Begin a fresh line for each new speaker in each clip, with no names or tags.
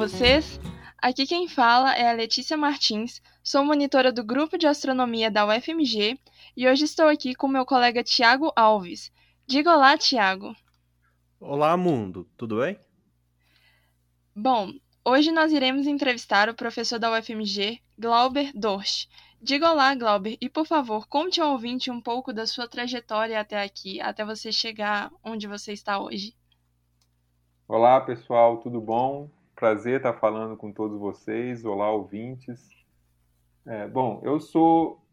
vocês? Aqui quem fala é a Letícia Martins, sou monitora do grupo de astronomia da UFMG e hoje estou aqui com meu colega Tiago Alves. Diga olá, Tiago.
Olá, mundo, tudo bem?
Bom, hoje nós iremos entrevistar o professor da UFMG, Glauber Dorsch. Diga olá, Glauber, e por favor, conte ao ouvinte um pouco da sua trajetória até aqui, até você chegar onde você está hoje.
Olá, pessoal, tudo bom? Prazer estar falando com todos vocês. Olá, ouvintes. É, bom, eu sou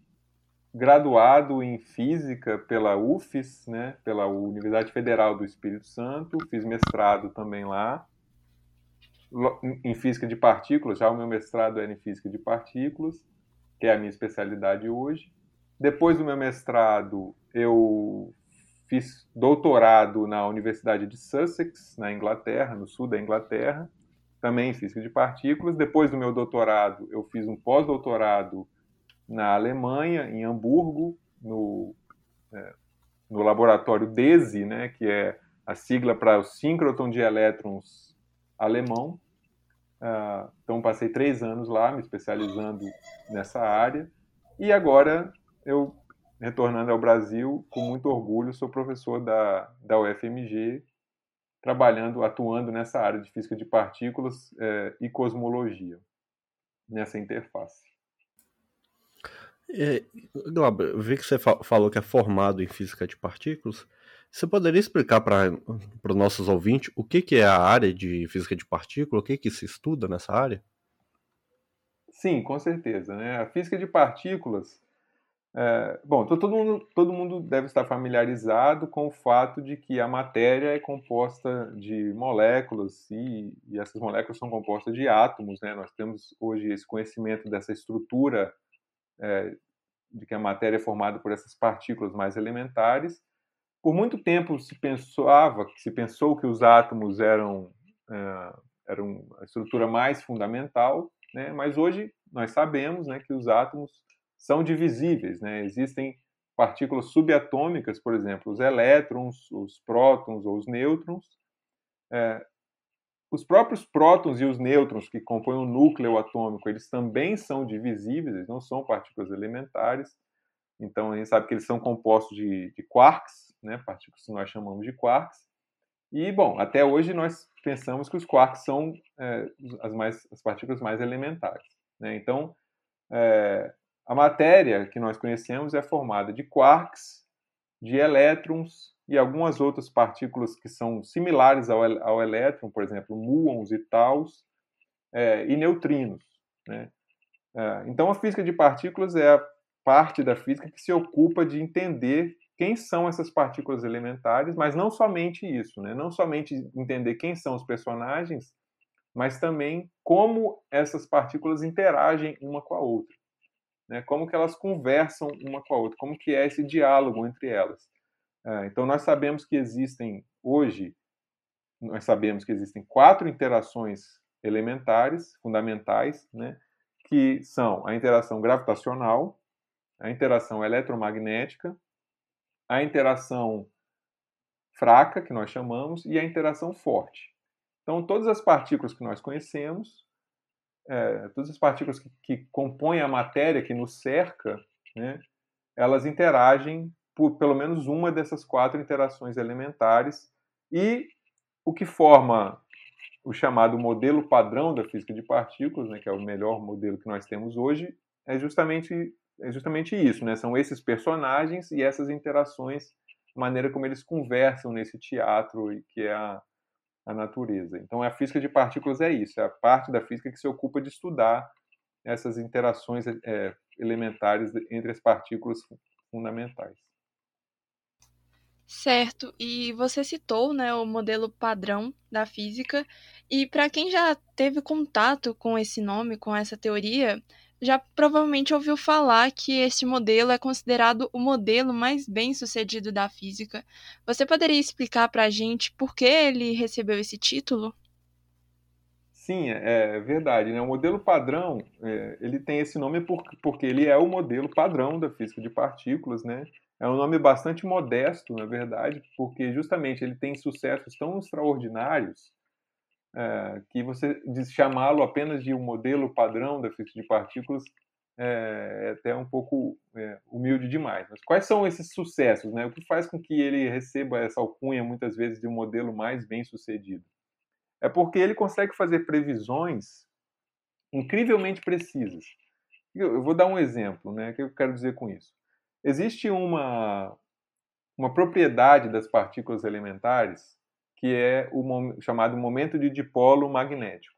graduado em Física pela UFES, né, pela Universidade Federal do Espírito Santo, fiz mestrado também lá, em Física de Partículas, já o meu mestrado era em Física de Partículas, que é a minha especialidade hoje. Depois do meu mestrado, eu fiz doutorado na Universidade de Sussex, na Inglaterra, no sul da Inglaterra, também em Física de Partículas. Depois do meu doutorado, eu fiz um pós-doutorado na Alemanha, em Hamburgo, no, é, no laboratório DESI, né, que é a sigla para o síncroton de elétrons alemão. Uh, então, passei três anos lá, me especializando nessa área. E agora, eu, retornando ao Brasil, com muito orgulho, sou professor da, da UFMG, trabalhando, atuando nessa área de física de partículas é, e cosmologia, nessa interface.
É, Glauber, eu vi que você falou que é formado em física de partículas. Você poderia explicar para os nossos ouvintes o que, que é a área de física de partículas, o que, que se estuda nessa área?
Sim, com certeza. Né? A física de partículas. É, bom, todo mundo, todo mundo deve estar familiarizado com o fato de que a matéria é composta de moléculas e, e essas moléculas são compostas de átomos. Né? Nós temos hoje esse conhecimento dessa estrutura é, de que a matéria é formada por essas partículas mais elementares. Por muito tempo se pensava, se pensou que os átomos eram, é, eram a estrutura mais fundamental, né? mas hoje nós sabemos né, que os átomos são divisíveis. Né? Existem partículas subatômicas, por exemplo, os elétrons, os prótons ou os nêutrons, é, os próprios prótons e os nêutrons que compõem o núcleo atômico, eles também são divisíveis, eles não são partículas elementares. Então a gente sabe que eles são compostos de, de quarks, né, partículas que nós chamamos de quarks. E bom, até hoje nós pensamos que os quarks são é, as, mais, as partículas mais elementares. Né? Então é, a matéria que nós conhecemos é formada de quarks, de elétrons e algumas outras partículas que são similares ao, ao elétron, por exemplo, muons e taus, é, e neutrinos. Né? É, então, a física de partículas é a parte da física que se ocupa de entender quem são essas partículas elementares, mas não somente isso, né? não somente entender quem são os personagens, mas também como essas partículas interagem uma com a outra, né? como que elas conversam uma com a outra, como que é esse diálogo entre elas. É, então, nós sabemos que existem, hoje, nós sabemos que existem quatro interações elementares, fundamentais, né, que são a interação gravitacional, a interação eletromagnética, a interação fraca, que nós chamamos, e a interação forte. Então, todas as partículas que nós conhecemos, é, todas as partículas que, que, compõem a matéria que nos cerca, né, elas interagem por pelo menos uma dessas quatro interações elementares e o que forma o chamado modelo padrão da física de partículas, né, que é o melhor modelo que nós temos hoje, é justamente é justamente isso, né? São esses personagens e essas interações, maneira como eles conversam nesse teatro que é a, a natureza. Então, a física de partículas é isso, é a parte da física que se ocupa de estudar essas interações é, elementares entre as partículas fundamentais.
Certo, e você citou, né, o modelo padrão da física, e para quem já teve contato com esse nome, com essa teoria, já provavelmente ouviu falar que este modelo é considerado o modelo mais bem sucedido da física. Você poderia explicar para a gente por que ele recebeu esse título?
Sim, é, é verdade. Né? O modelo padrão é, ele tem esse nome porque ele é o modelo padrão da física de partículas, né? É um nome bastante modesto, na verdade, porque justamente ele tem sucessos tão extraordinários é, que você chamá-lo apenas de um modelo padrão da física de partículas é, é até um pouco é, humilde demais. Mas quais são esses sucessos? Né? O que faz com que ele receba essa alcunha, muitas vezes, de um modelo mais bem sucedido? É porque ele consegue fazer previsões incrivelmente precisas. Eu vou dar um exemplo, né? O que eu quero dizer com isso? Existe uma, uma propriedade das partículas elementares que é o chamado momento de dipolo magnético.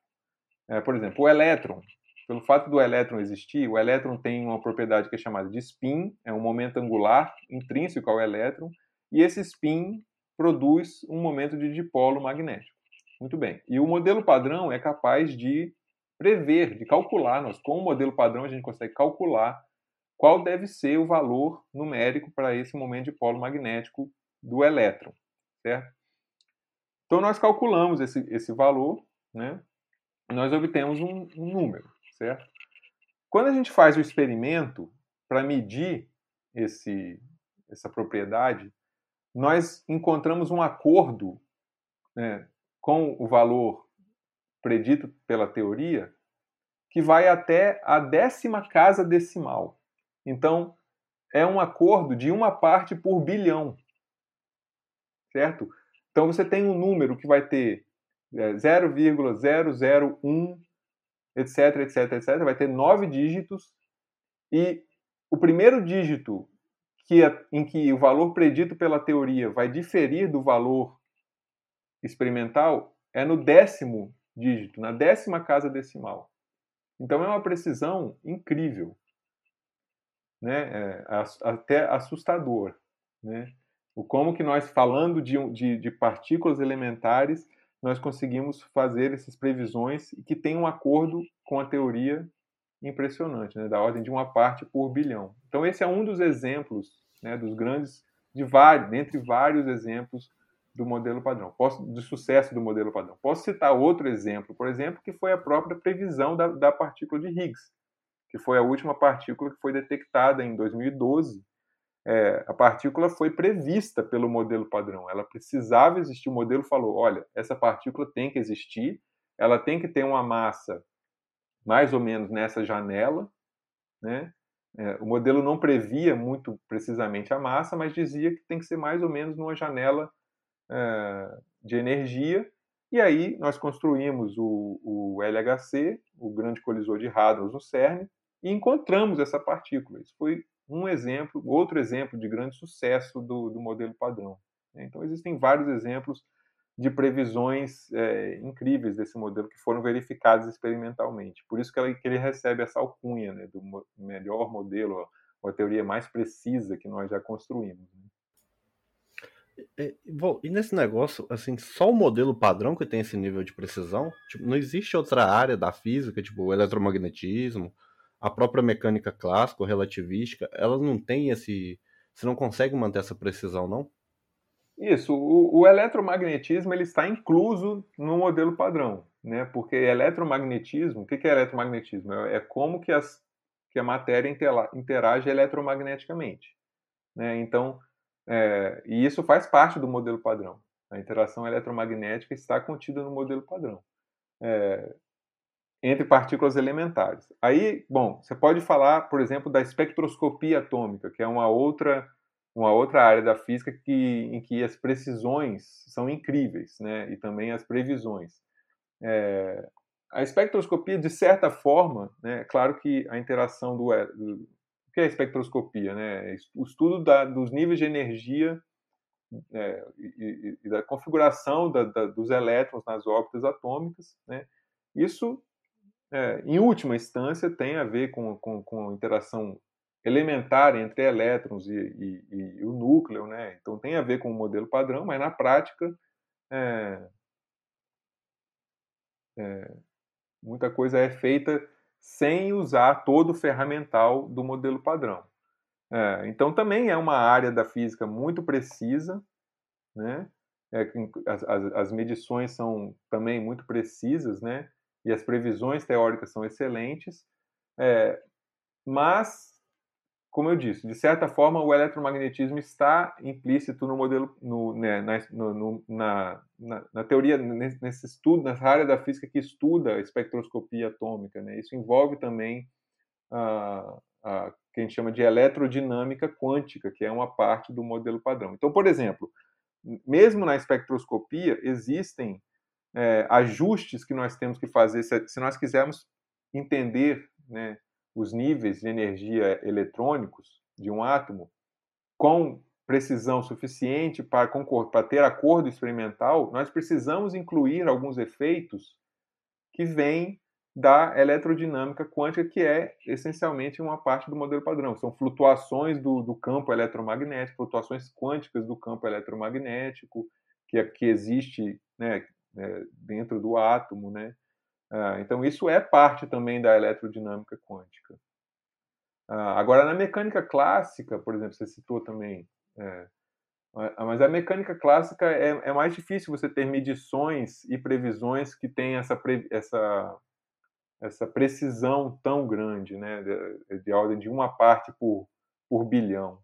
É, por exemplo, o elétron, pelo fato do elétron existir, o elétron tem uma propriedade que é chamada de spin, é um momento angular intrínseco ao elétron, e esse spin produz um momento de dipolo magnético. Muito bem. E o modelo padrão é capaz de prever, de calcular. Nós, com o modelo padrão, a gente consegue calcular qual deve ser o valor numérico para esse momento de polo magnético do elétron, certo? Então, nós calculamos esse, esse valor, né? nós obtemos um, um número certo? Quando a gente faz o experimento para medir esse, essa propriedade, nós encontramos um acordo né, com o valor predito pela teoria que vai até a décima casa decimal. Então, é um acordo de uma parte por bilhão, certo? Então, você tem um número que vai ter 0,001 etc, etc, etc, vai ter nove dígitos e o primeiro dígito que é, em que o valor predito pela teoria vai diferir do valor experimental é no décimo dígito, na décima casa decimal. Então é uma precisão incrível, né? É, até assustador, né? O como que nós falando de, de, de partículas elementares nós conseguimos fazer essas previsões que tem um acordo com a teoria impressionante, né, da ordem de uma parte por bilhão. Então esse é um dos exemplos, né, dos grandes, de vários, dentre vários exemplos do modelo padrão, posso, do sucesso do modelo padrão. Posso citar outro exemplo, por exemplo, que foi a própria previsão da, da partícula de Higgs, que foi a última partícula que foi detectada em 2012 é, a partícula foi prevista pelo modelo padrão. Ela precisava existir. O modelo falou: olha, essa partícula tem que existir, ela tem que ter uma massa mais ou menos nessa janela. Né? É, o modelo não previa muito precisamente a massa, mas dizia que tem que ser mais ou menos numa janela é, de energia. E aí nós construímos o, o LHC, o Grande Colisor de Hadrons no CERN, e encontramos essa partícula. Isso foi um exemplo, outro exemplo de grande sucesso do, do modelo padrão. Né? Então, existem vários exemplos de previsões é, incríveis desse modelo que foram verificados experimentalmente. Por isso que, ela, que ele recebe essa alcunha né, do melhor modelo, ou a teoria mais precisa que nós já construímos. Né?
É, bom, e nesse negócio, assim, só o modelo padrão que tem esse nível de precisão? Tipo, não existe outra área da física, tipo o eletromagnetismo, a própria mecânica clássica, ou relativística, elas não têm esse. Você não consegue manter essa precisão, não?
Isso, o, o, eletromagnetismo ele está incluso no modelo padrão, né? Porque eletromagnetismo, o que é eletromagnetismo? É, é como que, as, que a matéria interage eletromagneticamente, né? Então, é, e isso faz parte do modelo padrão. A interação eletromagnética está contida no modelo padrão. É, entre partículas elementares. Aí, bom, você pode falar, por exemplo, da espectroscopia atômica, que é uma outra uma outra área da física que, em que as precisões são incríveis, né? E também as previsões. É, a espectroscopia, de certa forma, né? Claro que a interação do, do o que é a espectroscopia, né? O estudo da, dos níveis de energia é, e, e, da configuração da, da, dos elétrons nas órbitas atômicas, né? Isso é, em última instância, tem a ver com, com, com interação elementar entre elétrons e, e, e, o núcleo, né? Então tem a ver com o modelo padrão, mas na prática é, é, muita coisa é feita sem usar todo o ferramental do modelo padrão. É, então também é uma área da física muito precisa, né? É, as, as, as medições são também muito precisas, né? E as previsões teóricas são excelentes, é, mas como eu disse, de certa forma o eletromagnetismo está implícito no modelo, no, né, na, no, na, na, na, teoria, nesse, nesse, estudo, nessa área da física que estuda a espectroscopia atômica. Né? Isso envolve também a, que a gente chama de eletrodinâmica quântica, que é uma parte do modelo padrão. Então, por exemplo, mesmo na espectroscopia existem é, ajustes que nós temos que fazer se, se nós quisermos entender né, os níveis de energia eletrônicos de um átomo com precisão suficiente para, para ter acordo experimental, nós precisamos incluir alguns efeitos que vêm da eletrodinâmica quântica, que é essencialmente uma parte do modelo padrão. São flutuações do, do campo eletromagnético, flutuações quânticas do campo eletromagnético, que, é, que existe né, é, dentro do átomo. Né? Ah, então, isso é parte também da eletrodinâmica quântica. Ah, agora, na mecânica clássica, por exemplo, você citou também, é, mas a mecânica clássica é, é, mais difícil você ter medições e previsões que têm essa, essa, essa precisão tão grande, né, de, de ordem de uma parte por, por bilhão.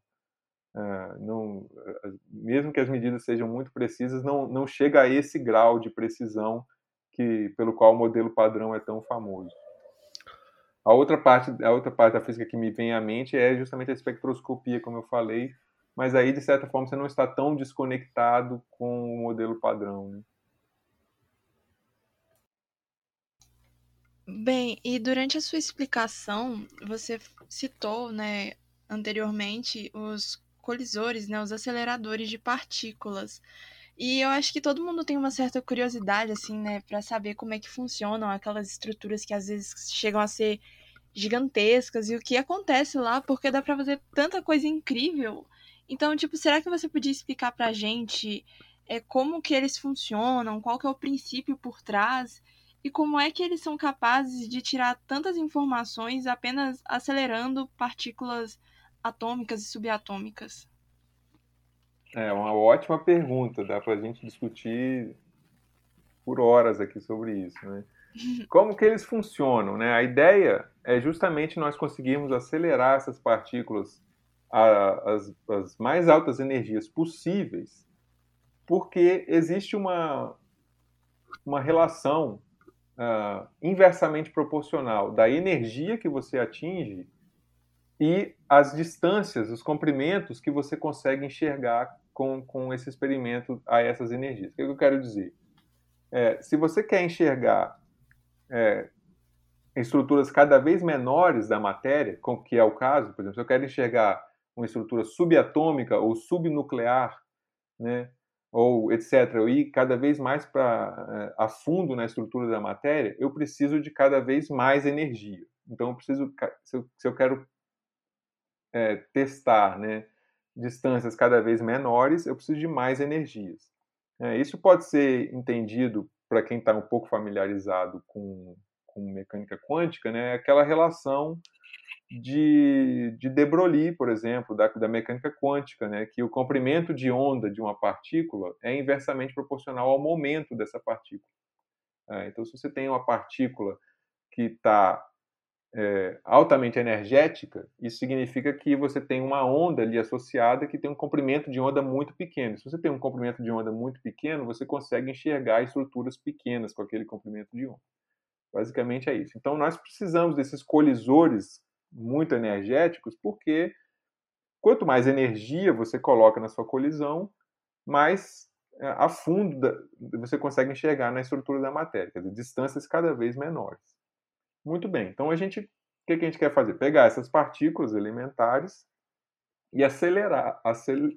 Uh, não, mesmo que as medidas sejam muito precisas, não, não chega a esse grau de precisão que pelo qual o modelo padrão é tão famoso. A outra parte, a outra parte da física que me vem à mente é justamente a espectroscopia, como eu falei, mas aí de certa forma você não está tão desconectado com o modelo padrão. Né?
Bem, e durante a sua explicação, você citou, né, anteriormente os colisores, né, os aceleradores de partículas. E eu acho que todo mundo tem uma certa curiosidade, assim, né, para saber como é que funcionam aquelas estruturas que às vezes chegam a ser gigantescas e o que acontece lá, porque dá para fazer tanta coisa incrível. Então, tipo, será que você podia explicar pra gente é, como que eles funcionam, qual que é o princípio por trás e como é que eles são capazes de tirar tantas informações apenas acelerando partículas atômicas e subatômicas?
É uma ótima pergunta, dá para a gente discutir por horas aqui sobre isso, né? Como que eles funcionam, né? A ideia é justamente nós conseguirmos acelerar essas partículas às, às mais altas energias possíveis, porque existe uma, uma relação uh, inversamente proporcional da energia que você atinge e as distâncias, os comprimentos que você consegue enxergar com, com esse experimento a essas energias. O que eu quero dizer? É, se você quer enxergar é, estruturas cada vez menores da matéria, como que é o caso, por exemplo, se eu quero enxergar uma estrutura subatômica ou subnuclear, né, ou etc., ir cada vez mais para é, a fundo na estrutura da matéria, eu preciso de cada vez mais energia. Então, eu preciso, se eu, se eu quero é, testar, né, distâncias cada vez menores, eu preciso de mais energias. É, isso pode ser entendido para quem está um pouco familiarizado com, com mecânica quântica, né, aquela relação de, de de Broglie, por exemplo, da, da mecânica quântica, né, que o comprimento de onda de uma partícula é inversamente proporcional ao momento dessa partícula. É, então, se você tem uma partícula que está é, altamente energética, isso significa que você tem uma onda ali associada que tem um comprimento de onda muito pequeno. Se você tem um comprimento de onda muito pequeno, você consegue enxergar estruturas pequenas com aquele comprimento de onda. Basicamente é isso. Então, nós precisamos desses colisores muito energéticos, porque quanto mais energia você coloca na sua colisão, mais é, a fundo você consegue enxergar na estrutura da matéria, quer dizer, distâncias cada vez menores. Muito bem. Então a gente, o que, a gente quer fazer? Pegar essas partículas elementares e acelerar,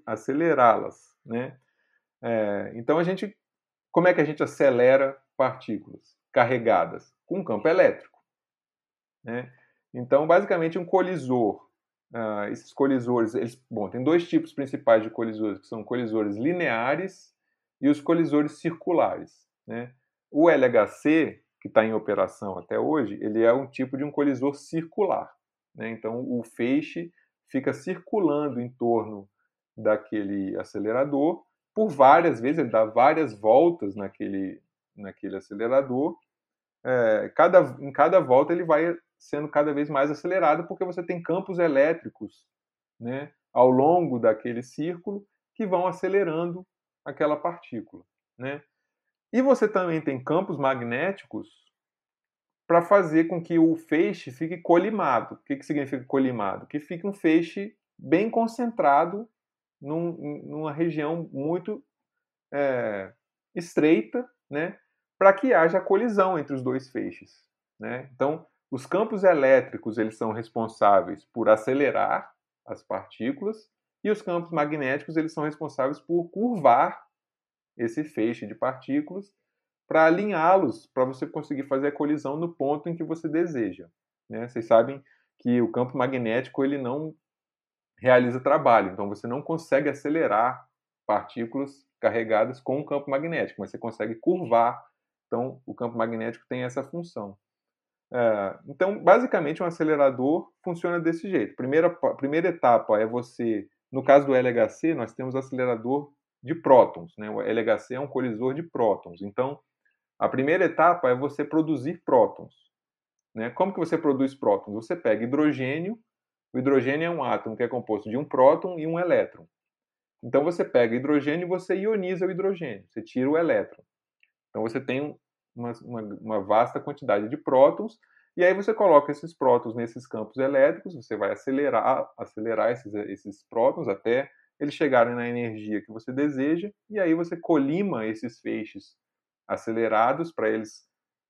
acelerá-las, né? É, então a gente, como é que a gente acelera partículas carregadas com campo elétrico, né? Então basicamente um colisor, uh, esses colisores, eles, bom, tem dois tipos principais de colisores, que são colisores lineares e os colisores circulares, né? O LHC que está em operação até hoje, ele é um tipo de um colisor circular. Né? Então, o feixe fica circulando em torno daquele acelerador por várias vezes, ele dá várias voltas naquele, naquele acelerador. É, cada, em cada volta ele vai sendo cada vez mais acelerado porque você tem campos elétricos né, ao longo daquele círculo que vão acelerando aquela partícula. Né? E você também tem campos magnéticos para fazer com que o feixe fique colimado. O que, que significa colimado? Que fique um feixe bem concentrado num, numa região muito é, estreita, né, para que haja colisão entre os dois feixes. Né? Então, os campos elétricos eles são responsáveis por acelerar as partículas e os campos magnéticos eles são responsáveis por curvar esse feixe de partículas para alinhá-los, para você conseguir fazer a colisão no ponto em que você deseja. Né? Vocês sabem que o campo magnético ele não realiza trabalho, então você não consegue acelerar partículas carregadas com o campo magnético, mas você consegue curvar. Então, o campo magnético tem essa função. É, então, basicamente, um acelerador funciona desse jeito. Primeira, primeira etapa é você, no caso do LHC, nós temos acelerador de prótons. Né? O LHC é um colisor de prótons. Então, a primeira etapa é você produzir prótons. Né? Como que você produz prótons? Você pega hidrogênio, o hidrogênio é um átomo que é composto de um próton e um elétron. Então você pega hidrogênio e você ioniza o hidrogênio, você tira o elétron. Então você tem uma, uma, uma vasta quantidade de prótons, e aí você coloca esses prótons nesses campos elétricos, você vai acelerar, acelerar esses, esses prótons até eles chegarem na energia que você deseja, e aí você colima esses feixes acelerados para eles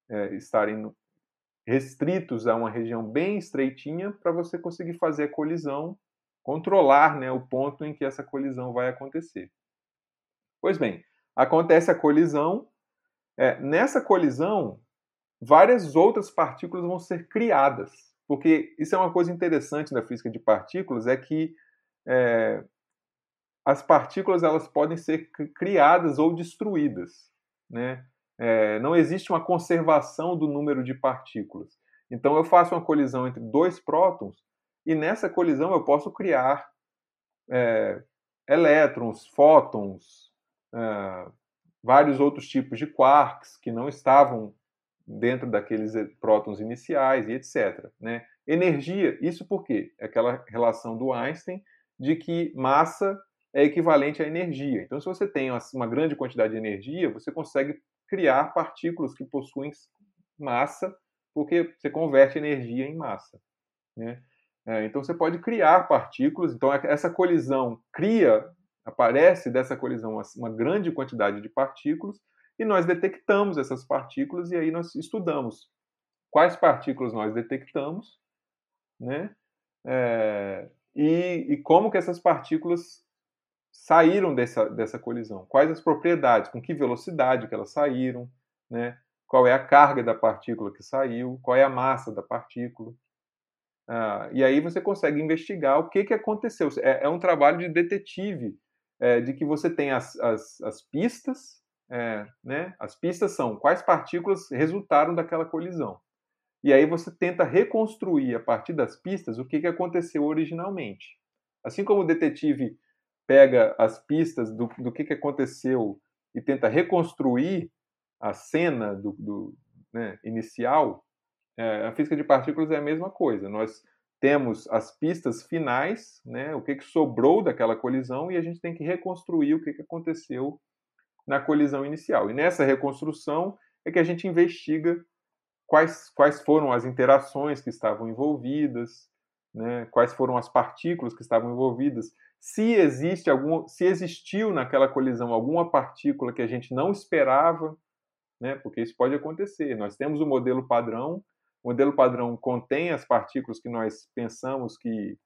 é, estarem restritos a uma região bem estreitinha para você conseguir fazer a colisão controlar né, o ponto em que essa colisão vai acontecer. Pois bem, acontece a colisão. É, nessa colisão, várias outras partículas vão ser criadas, porque isso é uma coisa interessante da física de partículas, é que é, as partículas elas podem ser criadas ou destruídas, né? É, não existe uma conservação do número de partículas. Então eu faço uma colisão entre dois prótons e nessa colisão eu posso criar é, elétrons, fótons, é, vários outros tipos de quarks que não estavam dentro daqueles prótons iniciais e etc. Né? Energia, isso por quê? É aquela relação do Einstein de que massa é equivalente à energia. Então, se você tem uma grande quantidade de energia, você consegue criar partículas que possuem massa, porque você converte energia em massa. Né? É, então você pode criar partículas, então essa colisão cria, aparece dessa colisão uma, uma grande quantidade de partículas, e nós detectamos essas partículas e aí nós estudamos quais partículas nós detectamos, né? É, e, e, como que essas partículas saíram dessa, dessa colisão, quais as propriedades, com que velocidade que elas saíram, né? Qual é a carga da partícula que saiu, qual é a massa da partícula. Ah, e aí você consegue investigar o que, que aconteceu. É, é um trabalho de detetive, é, de que você tem as, as, as pistas, é, né? As pistas são quais partículas resultaram daquela colisão. E aí você tenta reconstruir a partir das pistas o que, que aconteceu originalmente. Assim como o detetive pega as pistas do, do que, que aconteceu e tenta reconstruir a cena do, do né, inicial, é, a física de partículas é a mesma coisa. Nós temos as pistas finais, né, o que, que sobrou daquela colisão, e a gente tem que reconstruir o que, que aconteceu na colisão inicial. E nessa reconstrução é que a gente investiga quais, quais foram as interações que estavam envolvidas, né, quais foram as partículas que estavam envolvidas, se existe algum, se existiu naquela colisão alguma partícula que a gente não esperava, né, porque isso pode acontecer. Nós temos o modelo padrão o modelo padrão contém as partículas que nós pensamos que,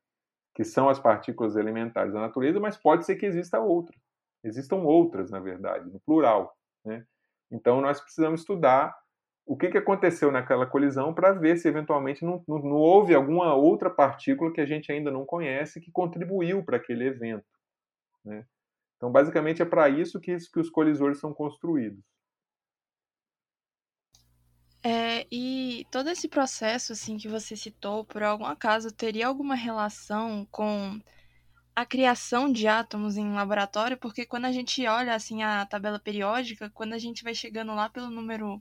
que são as partículas elementares da natureza, mas pode ser que exista outra. Existam outras, na verdade, no plural. Né? Então, nós precisamos estudar o que, que aconteceu naquela colisão para ver se eventualmente não, não, não, houve alguma outra partícula que a gente ainda não conhece que contribuiu para aquele evento. Né? Então, basicamente, é para isso que, que os colisores são construídos.
É, e todo esse processo assim que você citou, por algum acaso, teria alguma relação com a criação de átomos em laboratório? Porque quando a gente olha assim a tabela periódica, quando a gente vai chegando lá pelo número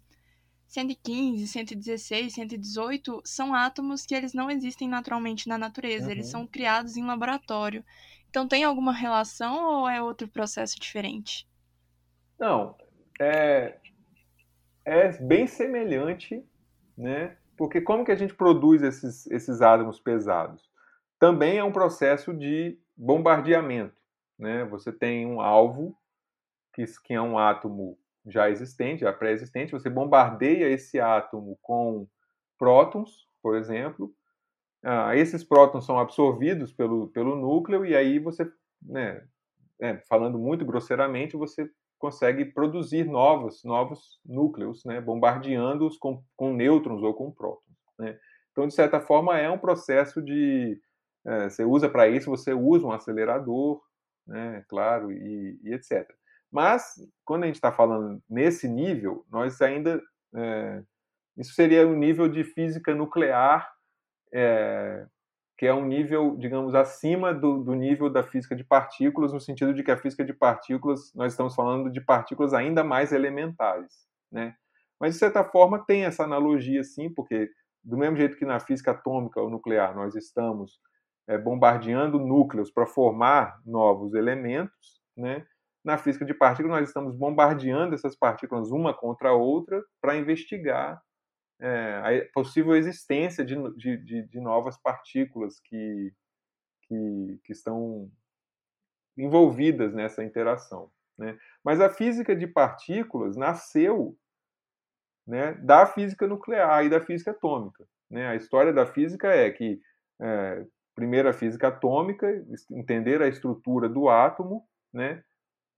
115, 116, 118 são átomos que eles não existem naturalmente na natureza, uhum. eles são criados em laboratório. Então tem alguma relação ou é outro processo diferente?
Não, é, é bem semelhante, né? Porque como que a gente produz esses, esses átomos pesados? Também é um processo de bombardeamento, né? Você tem um alvo que, que é um átomo já existente, já pré-existente, você bombardeia esse átomo com prótons, por exemplo, ah, esses prótons são absorvidos pelo, pelo núcleo e aí você, né, é, falando muito grosseiramente, você consegue produzir novos, novos núcleos, né, bombardeando-os com, com nêutrons ou com prótons. Né? Então, de certa forma, é um processo de... É, você usa para isso, você usa um acelerador, né, claro, e, e etc. Mas, quando a gente está falando nesse nível, nós ainda. É, isso seria um nível de física nuclear, é, que é um nível, digamos, acima do, do, nível da física de partículas, no sentido de que a física de partículas, nós estamos falando de partículas ainda mais elementares. Né? Mas, de certa forma, tem essa analogia, sim, porque, do mesmo jeito que na física atômica ou nuclear nós estamos é, bombardeando núcleos para formar novos elementos, né? Na física de partículas, nós estamos bombardeando essas partículas uma contra a outra para investigar é, a possível existência de, de, de novas partículas que, que, que, estão envolvidas nessa interação. Né? Mas a física de partículas nasceu né, da física nuclear e da física atômica. Né? A história da física é que, é, primeiro, a física atômica, entender a estrutura do átomo, né?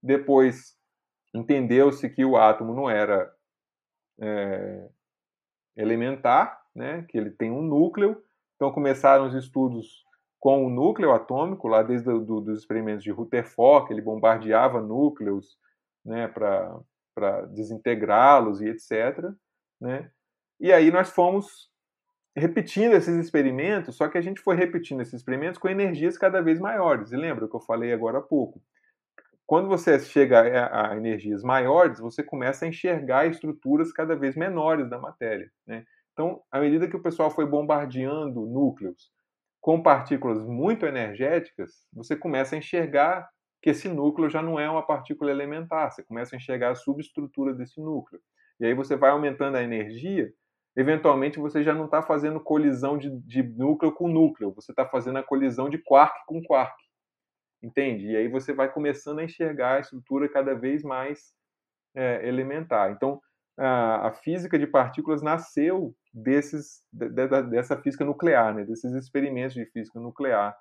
Depois entendeu-se que o átomo não era é, elementar, né, que ele tem um núcleo. Então começaram os estudos com o núcleo atômico, lá desde do, dos experimentos de Rutherford, que ele bombardeava núcleos né, para desintegrá-los e etc. Né? E aí nós fomos repetindo esses experimentos, só que a gente foi repetindo esses experimentos com energias cada vez maiores. E lembra que eu falei agora há pouco? Quando você chega a, energias maiores, você começa a enxergar estruturas cada vez menores da matéria. Né? Então, à medida que o pessoal foi bombardeando núcleos com partículas muito energéticas, você começa a enxergar que esse núcleo já não é uma partícula elementar, você começa a enxergar a subestrutura desse núcleo. E aí você vai aumentando a energia, eventualmente você já não está fazendo colisão de, de núcleo com núcleo, você está fazendo a colisão de quark com quark. Entende? E aí você vai começando a enxergar a estrutura cada vez mais é, elementar. Então, a, a, física de partículas nasceu desses, de, de, dessa física nuclear, né? desses experimentos de física nuclear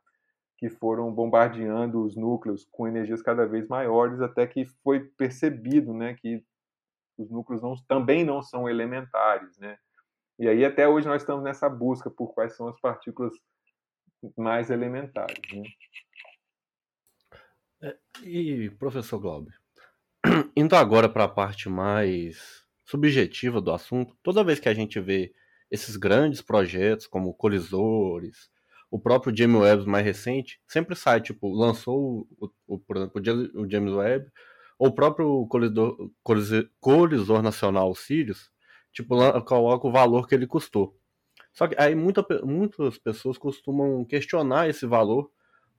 que foram bombardeando os núcleos com energias cada vez maiores, até que foi percebido né, que os núcleos não, também não são elementares. Né? E aí, até hoje, nós estamos nessa busca por quais são as partículas mais elementares. Né?
É, e, professor Glauber, indo agora para a parte mais subjetiva do assunto, toda vez que a gente vê esses grandes projetos como colisores, o próprio James Webb mais recente, sempre sai, tipo, lançou, o, o, por exemplo, o James Webb, ou o próprio colisor, colisor, colisor nacional Sirius, tipo, coloca o valor que ele custou. Só que aí muita, muitas pessoas costumam questionar esse valor,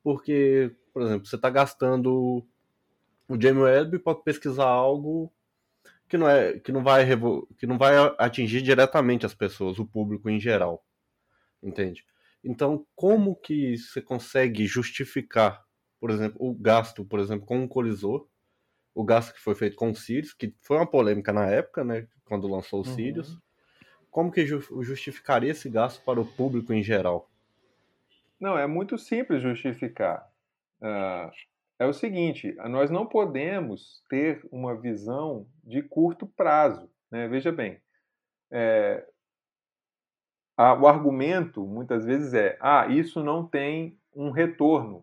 porque por exemplo, você está gastando o Jamie Webb para pesquisar algo que não é que não vai que não vai atingir diretamente as pessoas, o público em geral, entende? Então, como que você consegue justificar, por exemplo, o gasto, por exemplo, com um colisor, o gasto que foi feito com o Sirius, que foi uma polêmica na época, né, quando lançou o uhum. Sirius. Como que justificaria esse gasto para o público em geral?
Não, é muito simples justificar. Ah, é o seguinte: nós não podemos ter uma visão de curto prazo. Né? Veja bem, é, a, o argumento muitas vezes é: ah, isso não tem um retorno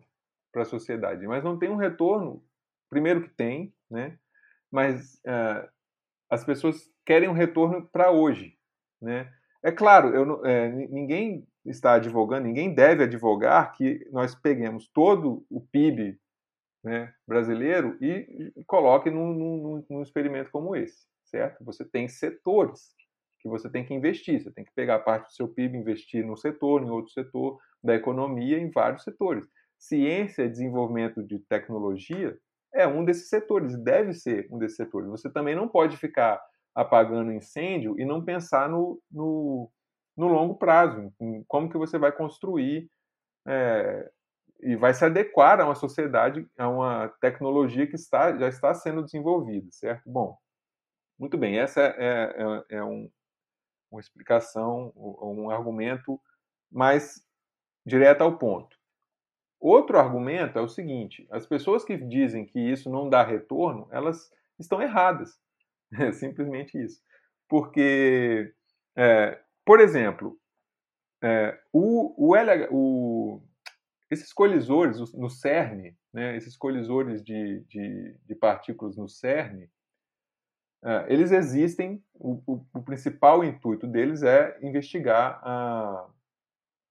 para a sociedade, mas não tem um retorno. Primeiro que tem, né? Mas uh, as pessoas querem um retorno para hoje, né? É claro, eu, é, ninguém está advogando, ninguém deve advogar que nós peguemos todo o PIB né, brasileiro e coloque num, num, num experimento como esse, certo? Você tem setores que você tem que investir, você tem que pegar parte do seu PIB, investir num setor, em outro setor da economia, em vários setores. Ciência e desenvolvimento de tecnologia é um desses setores, deve ser um desses setores. Você também não pode ficar apagando incêndio e não pensar no, no, no longo prazo, como que você vai construir é, e vai se adequar a uma sociedade, a uma tecnologia que está, já está sendo desenvolvida, certo? Bom, muito bem, essa é, é, é um, uma explicação, um argumento mais direto ao ponto. Outro argumento é o seguinte: as pessoas que dizem que isso não dá retorno, elas estão erradas. É simplesmente isso. Porque, é, por exemplo, é, o, o, o, esses colisores no CERN, né, esses colisores de, de, de partículas no CERN, é, eles existem, o, o, principal intuito deles é investigar a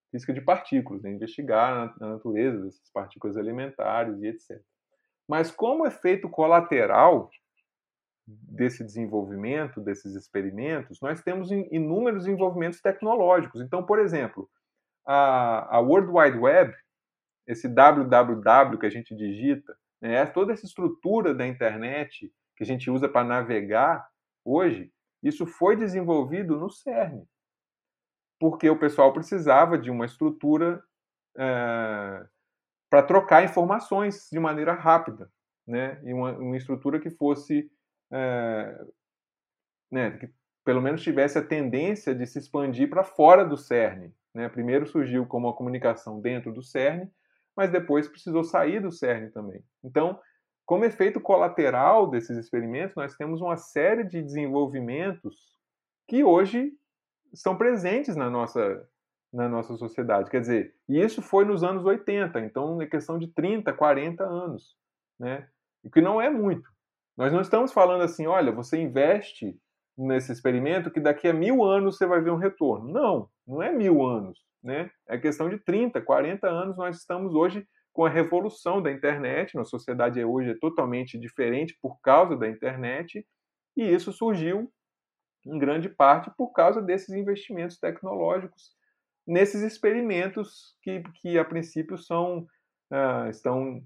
física de partículas, né? investigar a, a natureza dessas partículas elementares e etc. Mas como efeito colateral desse desenvolvimento, desses experimentos, nós temos inúmeros desenvolvimentos tecnológicos. Então, por exemplo, a, a World Wide Web, esse www que a gente digita, né, toda essa estrutura da internet que a gente usa para navegar hoje, isso foi desenvolvido no CERN, porque o pessoal precisava de uma estrutura é, para trocar informações de maneira rápida, né? E uma, uma estrutura que fosse, é, né, que pelo menos tivesse a tendência de se expandir para fora do CERN. Né? Primeiro surgiu como uma comunicação dentro do CERN, mas depois precisou sair do CERN também. Então, como efeito colateral desses experimentos, nós temos uma série de desenvolvimentos que hoje estão presentes na nossa, na nossa sociedade. Quer dizer, e isso foi nos anos 80, então é questão de 30, 40 anos, né? O que não é muito. Nós não estamos falando assim, olha, você investe nesse experimento que daqui a mil anos você vai ver um retorno. Não, não é mil anos, né? É questão de 30, 40 anos. Nós estamos hoje com a revolução da internet, nossa sociedade hoje é totalmente diferente por causa da internet, e isso surgiu em grande parte por causa desses investimentos tecnológicos nesses experimentos que, que a princípio são uh, estão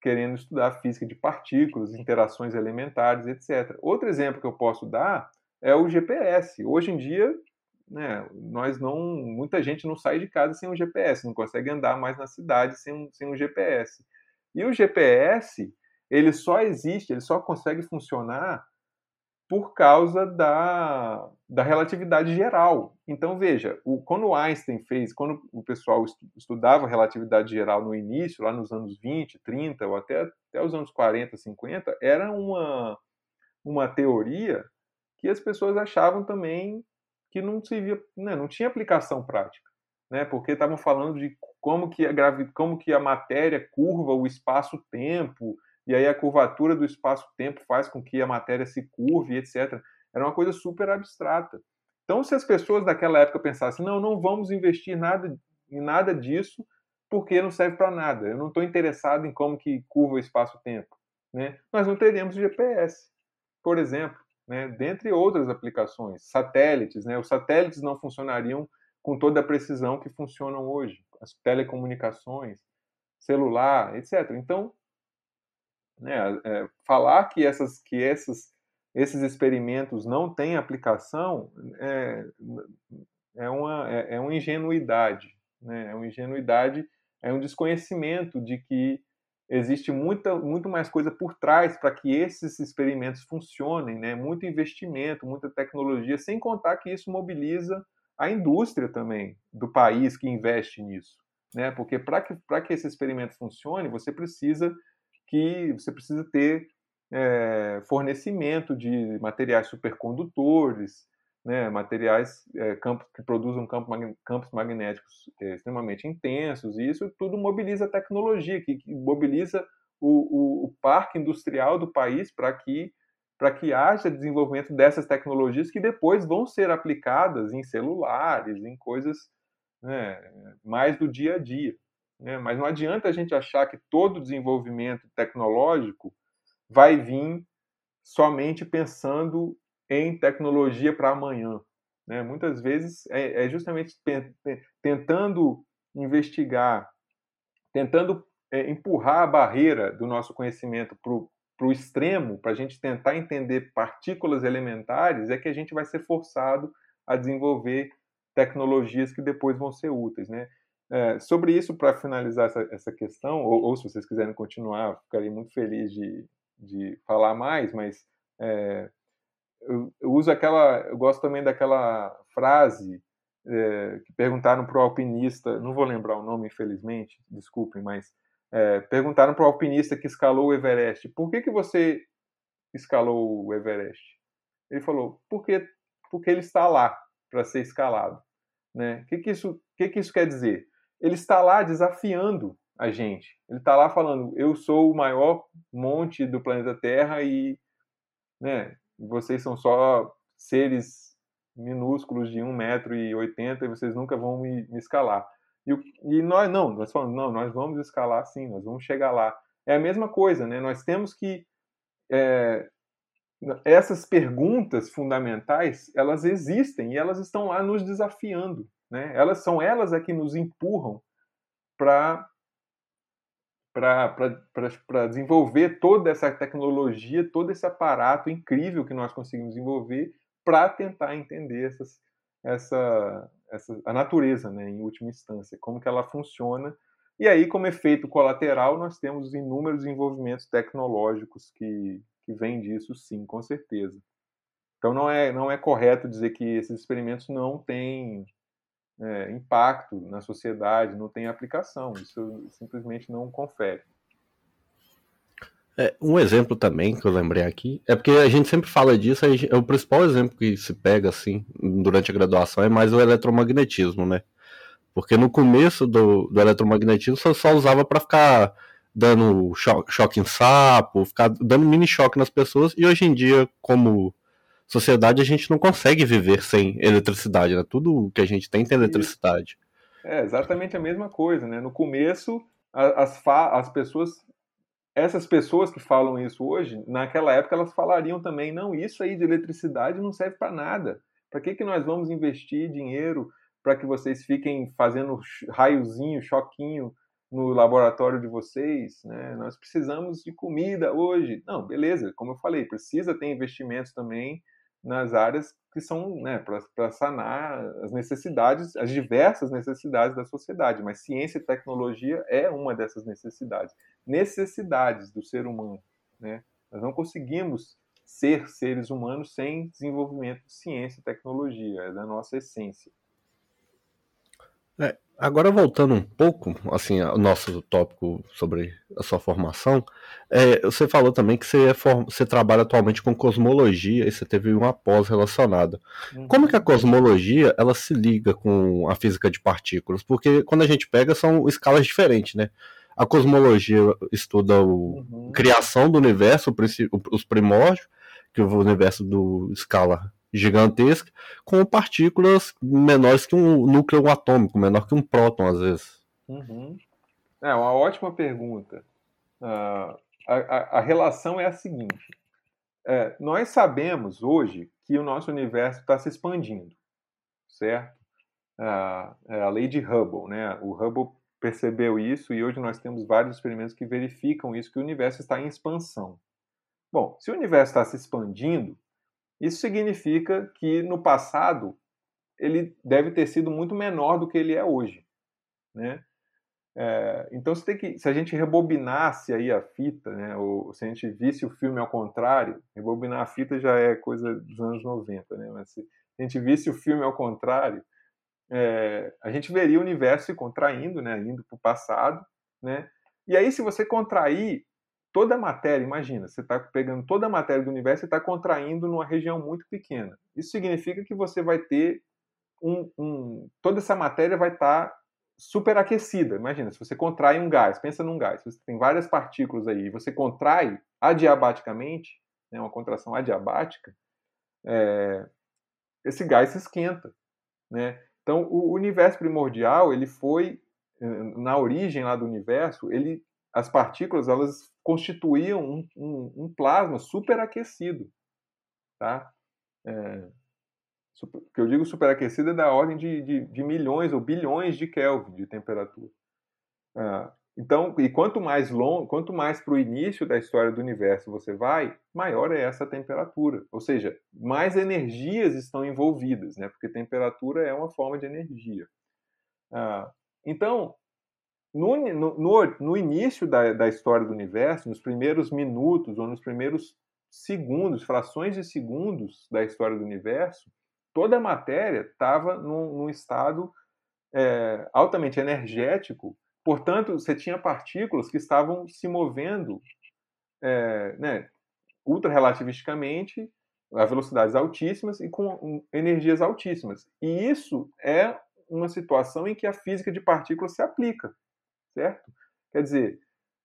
querendo estudar física de partículas, interações elementares, etc. Outro exemplo que eu posso dar é o GPS. Hoje em dia né, nós não, muita gente não sai de casa sem um GPS, não consegue andar mais na cidade sem um, sem um GPS. E o GPS, ele só existe, ele só consegue funcionar por causa da, da relatividade geral. Então, veja, o, quando Einstein fez, quando o pessoal estudava relatividade geral no início, lá nos anos 20, 30, ou até, até os anos 40, 50, era uma, uma teoria que as pessoas achavam também que não servia, né, não tinha aplicação prática, né? Porque estavam falando de como que a gravi, como que a matéria curva o espaço-tempo e aí a curvatura do espaço-tempo faz com que a matéria se curve, etc. Era uma coisa super abstrata. Então, se as pessoas daquela época pensassem, não, não vamos investir nada em nada disso, porque não serve para nada. Eu não estou interessado em como que curva o espaço-tempo, né? Nós não teríamos GPS, por exemplo né, dentre outras aplicações, satélites. Né, os satélites não funcionariam com toda a precisão que funcionam hoje, as telecomunicações, celular, etc. Então, né, é, falar que, essas, que essas, esses experimentos não têm aplicação é, é, uma, é, é uma ingenuidade. Né, é uma ingenuidade, é um desconhecimento de que existe muita, muito mais coisa por trás para que esses experimentos funcionem, né? muito investimento, muita tecnologia, sem contar que isso mobiliza a indústria também do país que investe nisso. Né? Porque para que, que esse experimento funcione, você precisa que você precisa ter é, fornecimento de materiais supercondutores, né, materiais é, campos que produzam campo, campos magnéticos é, extremamente intensos, e isso tudo mobiliza a tecnologia, que, que mobiliza o, o, o, parque industrial do país para que, que haja desenvolvimento dessas tecnologias que depois vão ser aplicadas em celulares, em coisas né, mais do dia a dia. Né? Mas não adianta a gente achar que todo desenvolvimento tecnológico vai vir somente pensando em tecnologia para amanhã. Né? Muitas vezes é, é justamente tentando investigar, tentando é, empurrar a barreira do nosso conhecimento para o extremo, para a gente tentar entender partículas elementares, é que a gente vai ser forçado a desenvolver tecnologias que depois vão ser úteis. Né? É, sobre isso, para finalizar essa, essa questão, ou, ou, se vocês quiserem continuar, ficaria muito feliz de, de falar mais, mas é, eu, eu, uso aquela, eu gosto também daquela frase é, que perguntaram para o alpinista, não vou lembrar o nome, infelizmente, desculpem, mas é, perguntaram para o alpinista que escalou o Everest, por que, que você escalou o Everest? Ele falou, porque, porque ele está lá para ser escalado. Né? O que, que, isso, que, que isso quer dizer? Ele está lá desafiando a gente. Ele está lá falando, eu sou o maior monte do planeta Terra e né, vocês são só seres minúsculos de 1,80m e vocês nunca vão me, me escalar. E, e, nós não, nós falamos, não, nós vamos escalar sim, nós vamos chegar lá. É a mesma coisa, né? Nós temos que é, essas perguntas fundamentais, elas existem e elas estão lá nos desafiando, né? Elas são elas é que nos empurram para para desenvolver toda essa tecnologia, todo esse aparato incrível que nós conseguimos desenvolver para tentar entender essas, essa, essa, a natureza, né, em última instância, como que ela funciona. E aí, como efeito colateral, nós temos inúmeros desenvolvimentos tecnológicos que, que vêm disso, sim, com certeza. Então, não é, não é correto dizer que esses experimentos não têm é, impacto na sociedade, não têm aplicação. Isso simplesmente não confere.
É, um exemplo também que eu lembrei aqui é porque a gente sempre fala disso, é o principal exemplo que se pega assim durante a graduação é mais o eletromagnetismo, né? Porque no começo do, do eletromagnetismo você só usava para ficar dando choque, choque em sapo, ficar dando mini choque nas pessoas, e hoje em dia, como sociedade, a gente não consegue viver sem eletricidade, né? Tudo que a gente tem tem eletricidade.
É exatamente a mesma coisa, né? No começo, as, as pessoas essas pessoas que falam isso hoje, naquela época elas falariam também, não, isso aí de eletricidade não serve para nada. Para que, que nós vamos investir dinheiro para que vocês fiquem fazendo raiozinho, choquinho no laboratório de vocês? Né? Nós precisamos de comida hoje. Não, beleza, como eu falei, precisa ter investimentos também nas áreas que são né, para sanar as necessidades, as diversas necessidades da sociedade. Mas ciência e tecnologia é uma dessas necessidades. Necessidades do ser humano. Né? Nós não conseguimos ser seres humanos sem desenvolvimento de ciência e tecnologia, é da nossa essência.
É, agora voltando um pouco, assim, ao nosso tópico sobre a sua formação, é, você falou também que você, é você, trabalha atualmente com cosmologia e você teve uma pós relacionada. Uhum. Como que a cosmologia ela se liga com a física de partículas? Porque quando a gente pega são escalas diferentes, né? A cosmologia estuda a uhum. criação do universo, os primórdios, que o universo do escala gigantesca com partículas menores que um núcleo atômico, menor que um próton, às vezes.
Uhum. É uma ótima pergunta. Uh, a, a, a, relação é a seguinte: é, nós sabemos hoje que o nosso universo está se expandindo, certo? Uh, é a lei de Hubble, né? O Hubble percebeu isso e hoje nós temos vários experimentos que verificam isso, que o universo está em expansão. Bom, se o universo está se expandindo, isso significa que no passado ele deve ter sido muito menor do que ele é hoje, né? É, então se, tem que, se a gente rebobinasse aí a fita, né, ou se a gente visse o filme ao contrário, rebobinar a fita já é coisa dos anos 90, né? Mas se a gente visse o filme ao contrário, é, a gente veria o universo se contraindo, né, indo para o passado, né? E aí se você contrair toda a matéria, imagina, você está pegando toda a matéria do universo e está contraindo numa região muito pequena. Isso significa que você vai ter um, um toda essa matéria vai estar tá superaquecida. Imagina, se você contrai um gás, pensa num gás, você tem várias partículas aí, e você contrai adiabaticamente, né, uma contração adiabática, é, esse gás se esquenta, né? Então, o universo primordial, ele foi na origem lá do universo, ele as partículas elas constituíam um, um, um plasma superaquecido, tá? É, que eu digo superaquecida é da ordem de, de, de, milhões ou bilhões de Kelvin de temperatura. Ah, então, e quanto mais longo, quanto mais para o início da história do universo você vai, maior é essa temperatura. Ou seja, mais energias estão envolvidas, né? Porque temperatura é uma forma de energia. Ah, então, no, no, no início da, da história do universo, nos primeiros minutos ou nos primeiros segundos, frações de segundos da história do universo, toda a matéria estava num, num, estado é, altamente energético Portanto, você tinha partículas que estavam se movendo é, né, ultra-relativisticamente a velocidades altíssimas e com energias altíssimas. E isso é uma situação em que a física de partículas se aplica, certo? Quer dizer,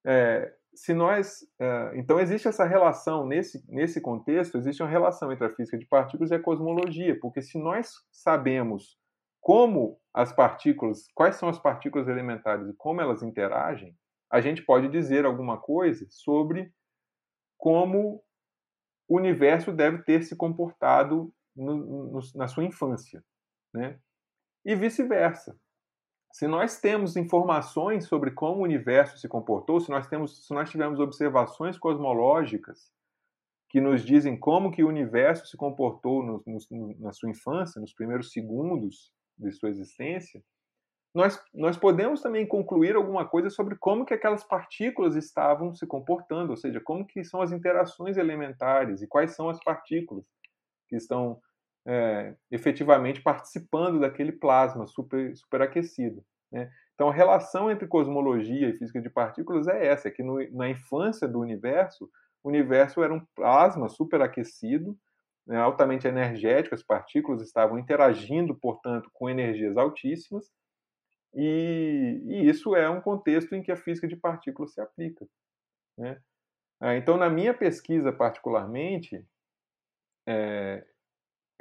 é, se nós. É, então, existe essa relação, nesse, nesse contexto, existe uma relação entre a física de partículas e a cosmologia, porque se nós sabemos como as partículas, quais são as partículas elementares e como elas interagem, a gente pode dizer alguma coisa sobre como o universo deve ter se comportado no, no, na sua infância, né? E vice-versa. Se nós temos informações sobre como o universo se comportou, se nós temos, se nós tivermos observações cosmológicas que nos dizem como que o universo se comportou no, na sua infância, nos primeiros segundos de sua existência, nós, nós podemos também concluir alguma coisa sobre como que aquelas partículas estavam se comportando, ou seja, como que são as interações elementares e quais são as partículas que estão é, efetivamente participando daquele plasma super, superaquecido. Né? Então, a relação entre cosmologia e física de partículas é essa, é que no, na infância do universo, o universo era um plasma superaquecido, né, altamente energético, as partículas estavam interagindo, portanto, com energias altíssimas, e, e, isso é um contexto em que a física de partículas se aplica. Né? Ah, então, na minha pesquisa, particularmente, é,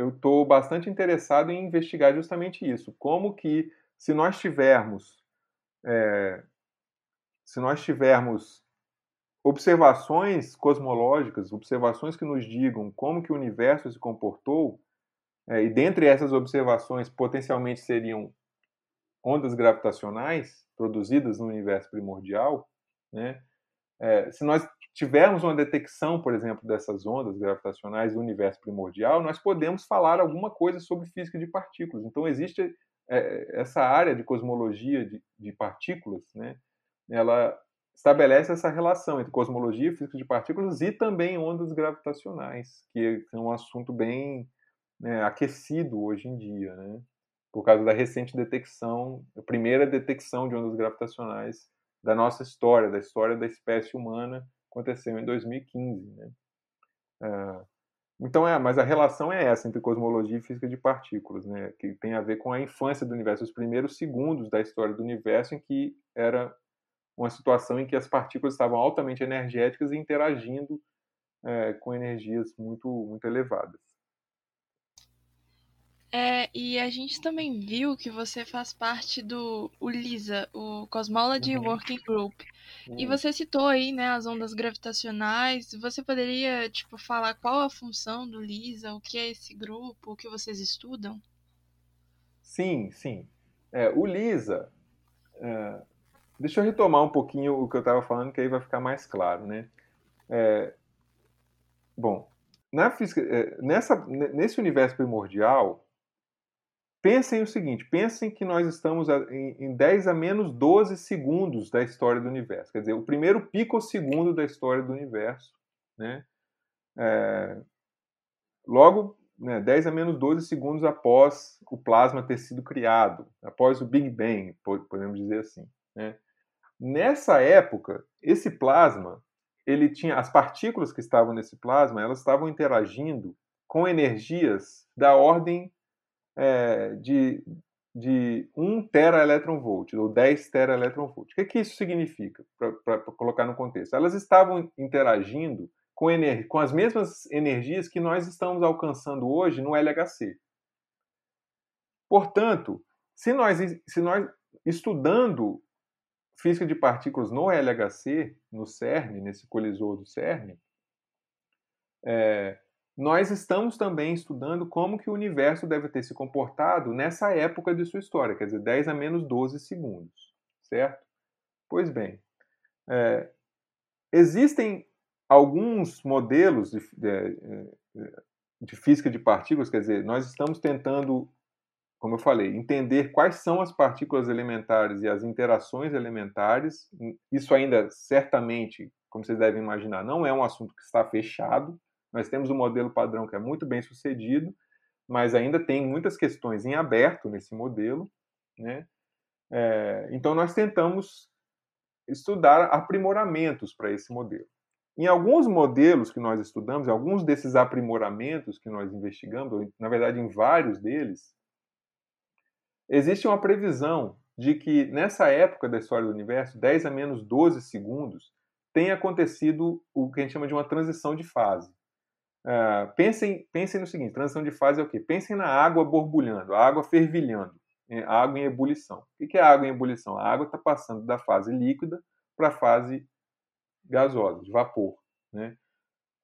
eu estou bastante interessado em investigar justamente isso. Como que, se nós tivermos, é, se nós tivermos observações cosmológicas, observações que nos digam como que o universo se comportou, é, e dentre essas observações potencialmente seriam ondas gravitacionais produzidas no universo primordial, né? É, se nós tivermos uma detecção, por exemplo, dessas ondas gravitacionais do universo primordial, nós podemos falar alguma coisa sobre física de partículas. Então existe é, essa área de cosmologia de, de partículas, né? Ela estabelece essa relação entre cosmologia, física de partículas e também ondas gravitacionais, que é um assunto bem né, aquecido hoje em dia, né? por causa da recente detecção, a primeira detecção de ondas gravitacionais da nossa história, da história da espécie humana, aconteceu em 2015. Né? É, então, é, mas a relação é essa entre cosmologia e física de partículas, né? que tem a ver com a infância do universo, os primeiros segundos da história do universo em que era uma situação em que as partículas estavam altamente energéticas e interagindo é, com energias muito, muito elevadas.
É, e a gente também viu que você faz parte do o LISA, o Cosmology uhum. Working Group. Uhum. E você citou aí, né, as ondas gravitacionais. Você poderia, tipo, falar qual a função do LISA, o que é esse grupo, o que vocês estudam?
Sim, sim. É, o LISA, é, Deixa eu retomar um pouquinho o que eu estava falando, que aí vai ficar mais claro, né? É, bom, na física, é, nessa, nesse universo primordial, pensem o seguinte, pensem que nós estamos em 10 a menos 12 segundos da história do universo, quer dizer, o primeiro picosegundo da história do universo, né? É, logo, né, 10 a menos 12 segundos após o plasma ter sido criado, após o Big Bang, podemos dizer assim. Né? Nessa época, esse plasma, ele tinha as partículas que estavam nesse plasma, elas estavam interagindo com energias da ordem é, de, de 1 teraelectronvolt ou 10 teraelectronvolt. O que, que isso significa, para colocar no contexto? Elas estavam interagindo com, com as mesmas energias que nós estamos alcançando hoje no LHC. Portanto, se nós, se nós estudando física de partículas no LHC, no CERN, nesse colisor do CERN, é, nós estamos também estudando como que o universo deve ter se comportado nessa época de sua história, quer dizer, 10 a menos 12 segundos, certo? Pois bem, é, existem alguns modelos de, de, de física de partículas, quer dizer, nós estamos tentando, como eu falei, entender quais são as partículas elementares e as interações elementares. Isso ainda, certamente, como vocês devem imaginar, não é um assunto que está fechado, nós temos um modelo padrão que é muito bem sucedido, mas ainda tem muitas questões em aberto nesse modelo. Né? É, então, nós tentamos estudar aprimoramentos para esse modelo. Em alguns modelos que nós estudamos, alguns desses aprimoramentos que nós investigamos, na verdade, em vários deles, existe uma previsão de que nessa época da história do universo, 10 a menos 12 segundos, tenha acontecido o que a gente chama de uma transição de fase. Uh, pensem, pensem no seguinte: transição de fase é o quê? Pensem na água borbulhando, a água fervilhando, a água em ebulição. O que é água em ebulição? A água está passando da fase líquida para a fase gasosa, de vapor. Né?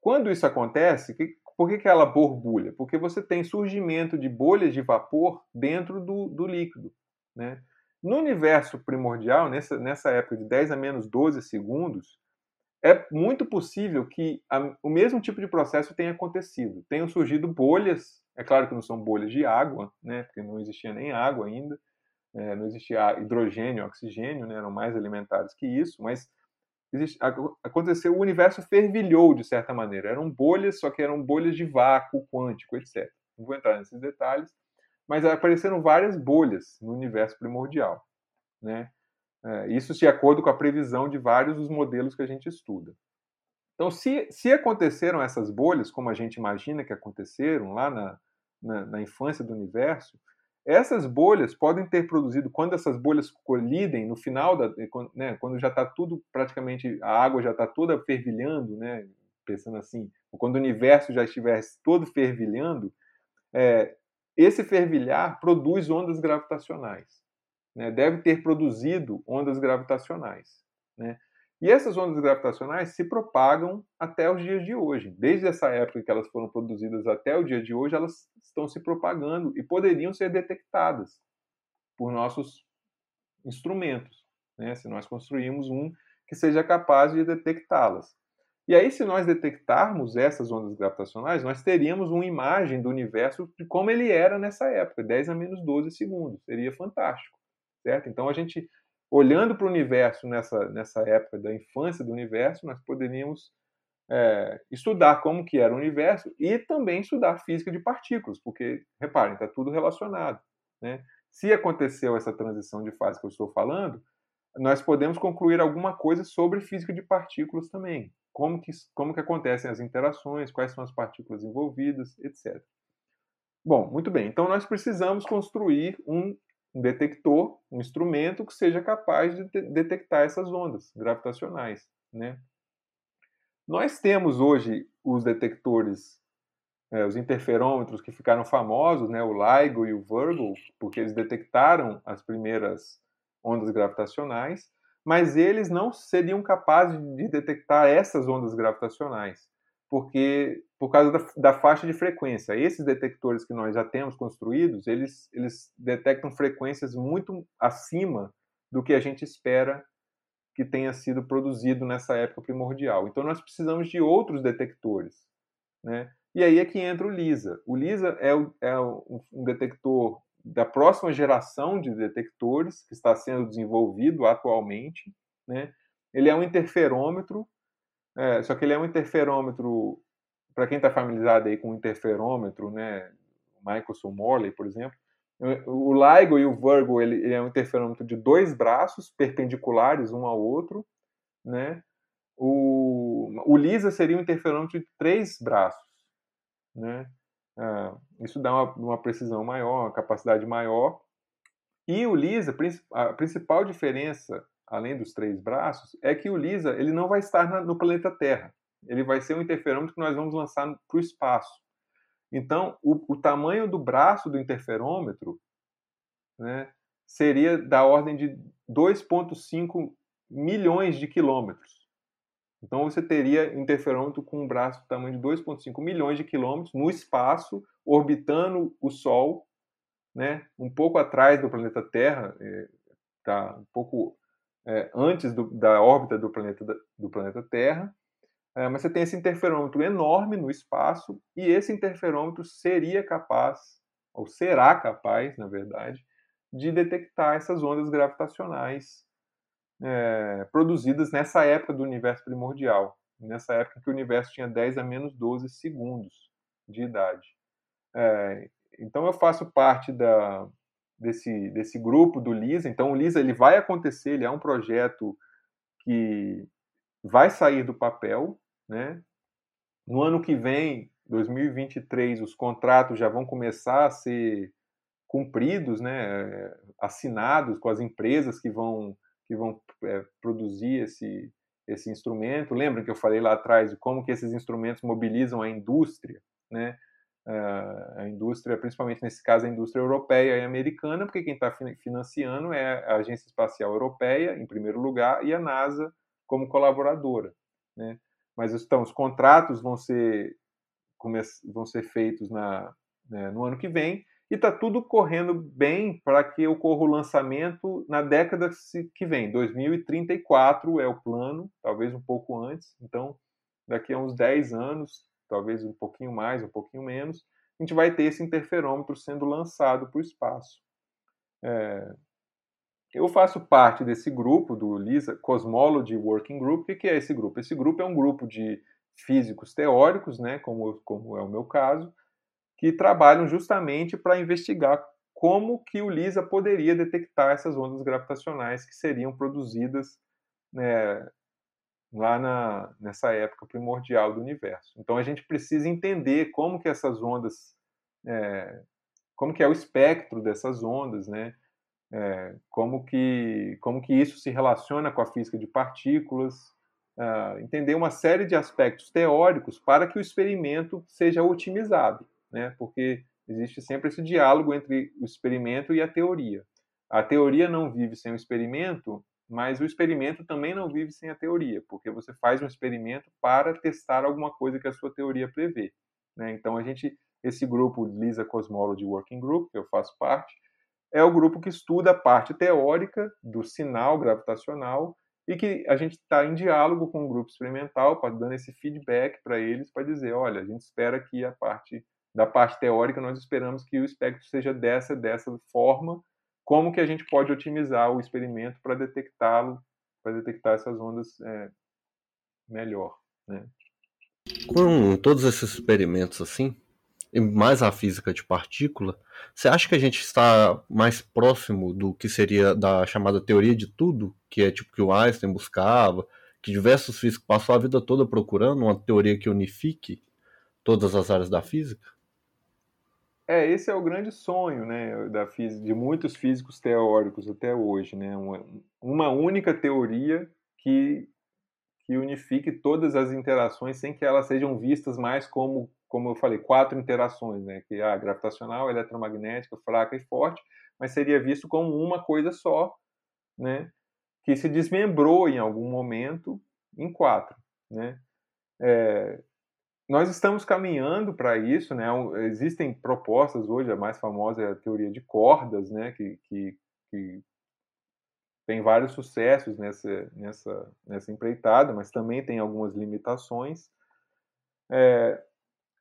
Quando isso acontece, que, por que, que ela borbulha? Porque você tem surgimento de bolhas de vapor dentro do, do líquido. Né? No universo primordial, nessa, nessa época de 10 a menos 12 segundos, é muito possível que a, o mesmo tipo de processo tenha acontecido. Tenham surgido bolhas, é claro que não são bolhas de água, né, porque não existia nem água ainda, é, não existia hidrogênio, oxigênio, né, eram mais elementares que isso, mas existe, aconteceu, o universo fervilhou de certa maneira. Eram bolhas, só que eram bolhas de vácuo quântico, etc. Não vou entrar nesses detalhes, mas apareceram várias bolhas no universo primordial, né? É, isso de acordo com a previsão de vários dos modelos que a gente estuda. Então, se, se aconteceram essas bolhas, como a gente imagina que aconteceram lá na, na, na infância do universo, essas bolhas podem ter produzido, quando essas bolhas colidem no final, da, né, quando já está tudo praticamente, a água já está toda fervilhando, né, pensando assim, quando o universo já estiver todo fervilhando, é, esse fervilhar produz ondas gravitacionais né, deve ter produzido ondas gravitacionais. Né? E essas ondas gravitacionais se propagam até os dias de hoje. Desde essa época que elas foram produzidas até o dia de hoje, elas estão se propagando e poderiam ser detectadas por nossos instrumentos, né? se nós construirmos um que seja capaz de detectá-las. E aí, se nós detectarmos essas ondas gravitacionais, nós teríamos uma imagem do universo de como ele era nessa época, 10 a menos 12 segundos. Seria fantástico certo? Então a gente olhando para o universo nessa nessa época da infância do universo, nós poderíamos é, estudar como que era o universo e também estudar física de partículas, porque reparem, está tudo relacionado, né? Se aconteceu essa transição de fase que eu estou falando, nós podemos concluir alguma coisa sobre física de partículas também, como que como que acontecem as interações, quais são as partículas envolvidas, etc. Bom, muito bem. Então nós precisamos construir um um detector, um instrumento que seja capaz de detectar essas ondas gravitacionais. Né? Nós temos hoje os detectores, é, os interferômetros que ficaram famosos, né, o LIGO e o Virgo, porque eles detectaram as primeiras ondas gravitacionais, mas eles não seriam capazes de detectar essas ondas gravitacionais porque por causa da, da, faixa de frequência. Esses detectores que nós já temos construídos, eles, eles detectam frequências muito acima do que a gente espera que tenha sido produzido nessa época primordial. Então nós precisamos de outros detectores, né? E aí é que entra o LISA. O LISA é, o, é um detector da próxima geração de detectores que está sendo desenvolvido atualmente, né? Ele é um interferômetro é, só que ele é um interferômetro, para quem está familiarizado aí com interferômetro, né, Michelson Morley, por exemplo, o LIGO e o Virgo ele, ele, é um interferômetro de dois braços perpendiculares um ao outro, né? O, o LISA seria um interferômetro de três braços, né? Ah, isso dá uma, uma, precisão maior, uma capacidade maior. E o LISA, a principal diferença além dos três braços, é que o LISA ele não vai estar na, no planeta Terra. Ele vai ser um interferômetro que nós vamos lançar para o espaço. Então, o, o, tamanho do braço do interferômetro né, seria da ordem de 2,5 milhões de quilômetros. Então você teria interferômetro com um braço do tamanho de 2,5 milhões de quilômetros no espaço, orbitando o Sol, né, um pouco atrás do planeta Terra, é, um pouco é, antes do, da órbita do planeta, do planeta Terra, é, mas você tem esse interferômetro enorme no espaço e esse interferômetro seria capaz, ou será capaz, na verdade, de detectar essas ondas gravitacionais é, produzidas nessa época do universo primordial, nessa época que o universo tinha 10 a menos 12 segundos de idade. É, então eu faço parte da, desse, desse grupo do LISA. Então o LISA ele vai acontecer, ele é um projeto que vai sair do papel. Né? No ano que vem, 2023, os contratos já vão começar a ser cumpridos, né? assinados com as empresas que vão que vão é, produzir esse, esse instrumento. Lembra que eu falei lá atrás de como que esses instrumentos mobilizam a indústria, né? A indústria, principalmente nesse caso a indústria europeia e americana, porque quem está financiando é a Agência Espacial Europeia, em primeiro lugar, e a NASA como colaboradora. Né? Mas então, os contratos vão ser, vão ser feitos na, né, no ano que vem, e está tudo correndo bem para que ocorra o lançamento na década que vem. 2034 é o plano, talvez um pouco antes. Então, daqui a uns 10 anos, talvez um pouquinho mais, um pouquinho menos, a gente vai ter esse interferômetro sendo lançado para o espaço. É... Eu faço parte desse grupo do LISA, Cosmology Working Group. O que é esse grupo? Esse grupo é um grupo de físicos teóricos, né, como, como é o meu caso, que trabalham justamente para investigar como que o LISA poderia detectar essas ondas gravitacionais que seriam produzidas né, lá na, nessa época primordial do universo. Então a gente precisa entender como que essas ondas, é, como que é o espectro dessas ondas, né? É, como que como que isso se relaciona com a física de partículas, uh, entender uma série de aspectos teóricos para que o experimento seja otimizado né? Porque existe sempre esse diálogo entre o experimento e a teoria. A teoria não vive sem o experimento, mas o experimento também não vive sem a teoria, porque você faz um experimento para testar alguma coisa que a sua teoria prevê. Né? Então a gente, esse grupo LISA Cosmology Working Group, que eu faço parte, é o grupo que estuda a parte teórica do sinal gravitacional e que a gente está em diálogo com o grupo experimental, dando esse feedback para eles, para dizer, olha, a gente espera que a parte da parte teórica, nós esperamos que o espectro seja dessa, dessa forma. Como que a gente pode otimizar o experimento para detectá-lo, para detectar essas ondas é, melhor, né?
Com todos esses experimentos assim, e mais a física de partícula, você acha que a gente está mais próximo do que seria da chamada teoria de tudo, que é tipo que o Einstein buscava, que diversos físicos passou a vida toda procurando uma teoria que unifique todas as áreas da física?
É, esse é o grande sonho, né, da de muitos físicos teóricos até hoje, né, uma, uma única teoria que que unifique todas as interações sem que elas sejam vistas mais como, como eu falei, quatro interações, né, que a gravitacional, eletromagnética, fraca e forte, mas seria visto como uma coisa só, né, que se desmembrou em algum momento em quatro, né. É, nós estamos caminhando para isso, né? Existem propostas hoje, a mais famosa é a teoria de cordas, né? Que, que, que tem vários sucessos nessa, nessa, nessa empreitada, mas também tem algumas limitações. É,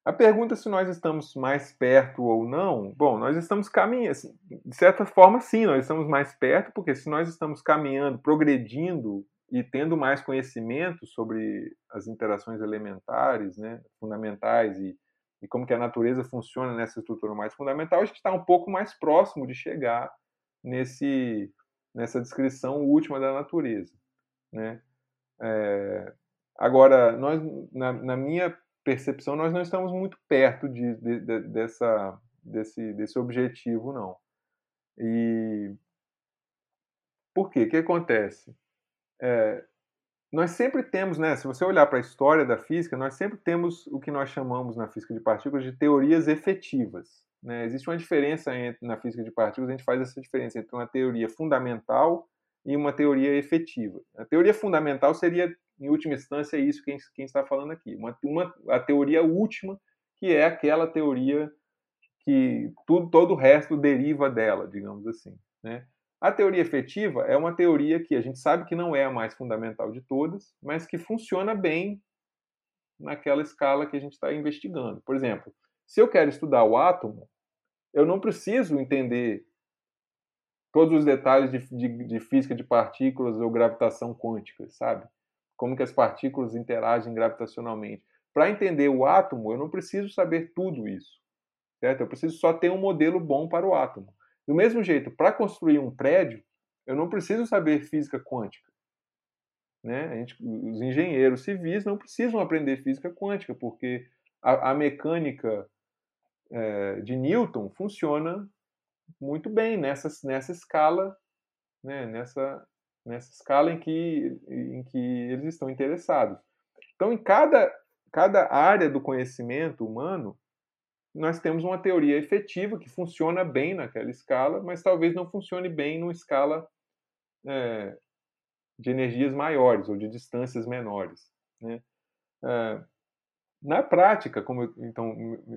a pergunta se nós estamos mais perto ou não, bom, nós estamos caminhando, assim, de certa forma, sim, nós estamos mais perto, porque se nós estamos caminhando, progredindo e tendo mais conhecimento sobre as interações elementares, né, fundamentais e, e como que a natureza funciona nessa estrutura mais fundamental, a gente está um pouco mais próximo de chegar nesse nessa descrição última da natureza, né? É, agora, nós, na, na, minha percepção, nós não estamos muito perto de, de, de, dessa, desse, desse objetivo, não. E por quê? O que acontece? É, nós sempre temos, né, se você olhar para a história da física, nós sempre temos o que nós chamamos na física de partículas de teorias efetivas. Né? Existe uma diferença entre, na física de partículas, a gente faz essa diferença entre uma teoria fundamental e uma teoria efetiva. A teoria fundamental seria em última instância, isso quem, quem está falando aqui. Uma, uma, a teoria última, que é aquela teoria que tudo, todo o resto deriva dela, digamos assim. Né? A teoria efetiva é uma teoria que a gente sabe que não é a mais fundamental de todas, mas que funciona bem naquela escala que a gente está investigando. Por exemplo, se eu quero estudar o átomo, eu não preciso entender todos os detalhes de, de, de física de partículas ou gravitação quântica, sabe? Como que as partículas interagem gravitacionalmente. Para entender o átomo, eu não preciso saber tudo isso, certo? Eu preciso só ter um modelo bom para o átomo. Do mesmo jeito, para construir um prédio, eu não preciso saber física quântica. Né? Gente, os engenheiros civis não precisam aprender física quântica, porque a, a mecânica é, de Newton funciona muito bem nessa, nessa escala, né? nessa, nessa escala em que, em que eles estão interessados. Então, em cada, cada área do conhecimento humano, nós temos uma teoria efetiva que funciona bem naquela escala, mas talvez não funcione bem numa escala é, de energias maiores ou de distâncias menores. Né? É, na prática, como eu, então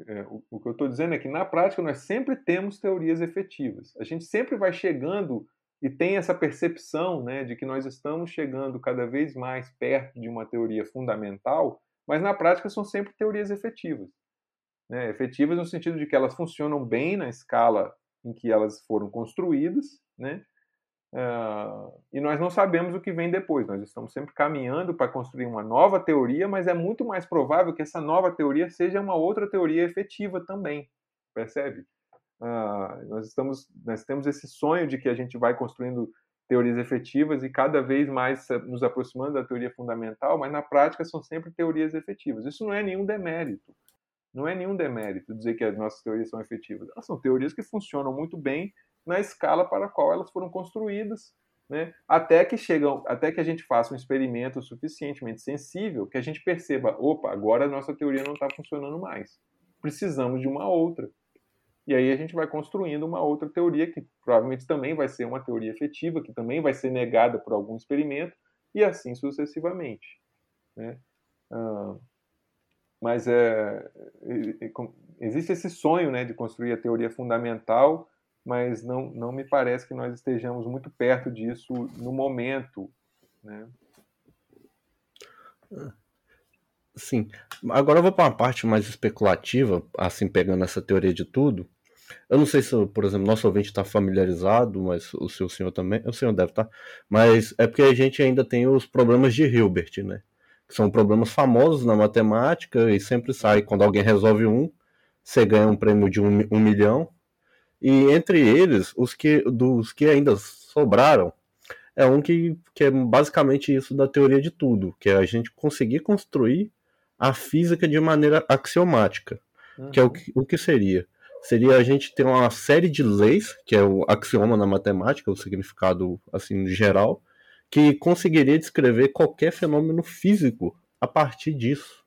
é, o, o, que eu estou dizendo é que na prática nós sempre temos teorias efetivas. A gente sempre vai chegando e tem essa percepção né, de que nós estamos chegando cada vez mais perto de uma teoria fundamental, mas na prática são sempre teorias efetivas né, efetivas no sentido de que elas funcionam bem na escala em que elas foram construídas, né? Uh, e nós não sabemos o que vem depois. Nós estamos sempre caminhando para construir uma nova teoria, mas é muito mais provável que essa nova teoria seja uma outra teoria efetiva também. Percebe? Uh, nós estamos, nós temos esse sonho de que a gente vai construindo teorias efetivas e cada vez mais nos aproximando da teoria fundamental, mas na prática são sempre teorias efetivas. Isso não é nenhum demérito. Não é nenhum demérito dizer que as nossas teorias são efetivas. Elas são teorias que funcionam muito bem na escala para a qual elas foram construídas, né? até que chegam, até que a gente faça um experimento suficientemente sensível que a gente perceba, opa, agora a nossa teoria não está funcionando mais. Precisamos de uma outra. E aí a gente vai construindo uma outra teoria que provavelmente também vai ser uma teoria efetiva, que também vai ser negada por algum experimento, e assim sucessivamente. Né? Ah, mas é, existe esse sonho né, de construir a teoria fundamental, mas não, não me parece que nós estejamos muito perto disso no momento. Né?
Sim. Agora eu vou para uma parte mais especulativa, assim, pegando essa teoria de tudo. Eu não sei se, por exemplo, nosso ouvinte está familiarizado, mas o seu senhor também. O senhor deve estar. Tá, mas é porque a gente ainda tem os problemas de Hilbert, né? Que são problemas famosos na matemática e sempre sai quando alguém resolve um, você ganha um prêmio de um, um milhão. E entre eles, os que dos que ainda sobraram, é um que, que é basicamente isso da teoria de tudo, que é a gente conseguir construir a física de maneira axiomática, uhum. que é o que, o que seria? Seria a gente ter uma série de leis, que é o axioma na matemática, o significado assim geral, que conseguiria descrever qualquer fenômeno físico a partir disso,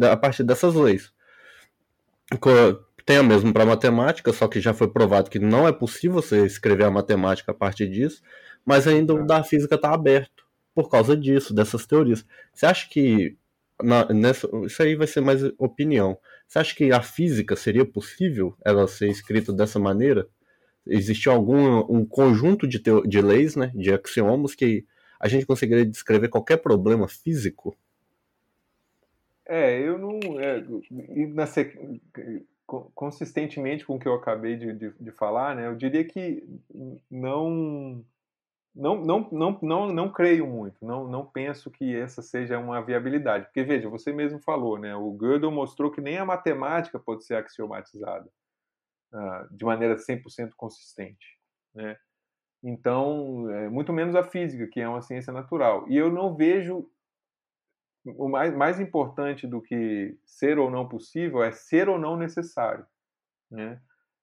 a partir dessas leis. Tem a mesma para matemática, só que já foi provado que não é possível você escrever a matemática a partir disso, mas ainda o da física está aberto por causa disso, dessas teorias. Você acha que na, nessa, isso aí vai ser mais opinião. Você acha que a física seria possível ela ser escrita dessa maneira? Existe algum um conjunto de, teo, de leis, né, de axiomas que a gente conseguiria descrever qualquer problema físico?
É, eu não. É, na, consistentemente com o que eu acabei de, de, de, falar, né, eu diria que não. Não, não, não, não, não creio muito, não, não penso que essa seja uma viabilidade. Porque, veja, você mesmo falou, né, o Gödel mostrou que nem a matemática pode ser axiomatizada uh, de maneira 100% consistente. Né? Então, é, muito menos a física, que é uma ciência natural. E eu não vejo. O mais, mais importante do que ser ou não possível é ser ou não necessário. Né?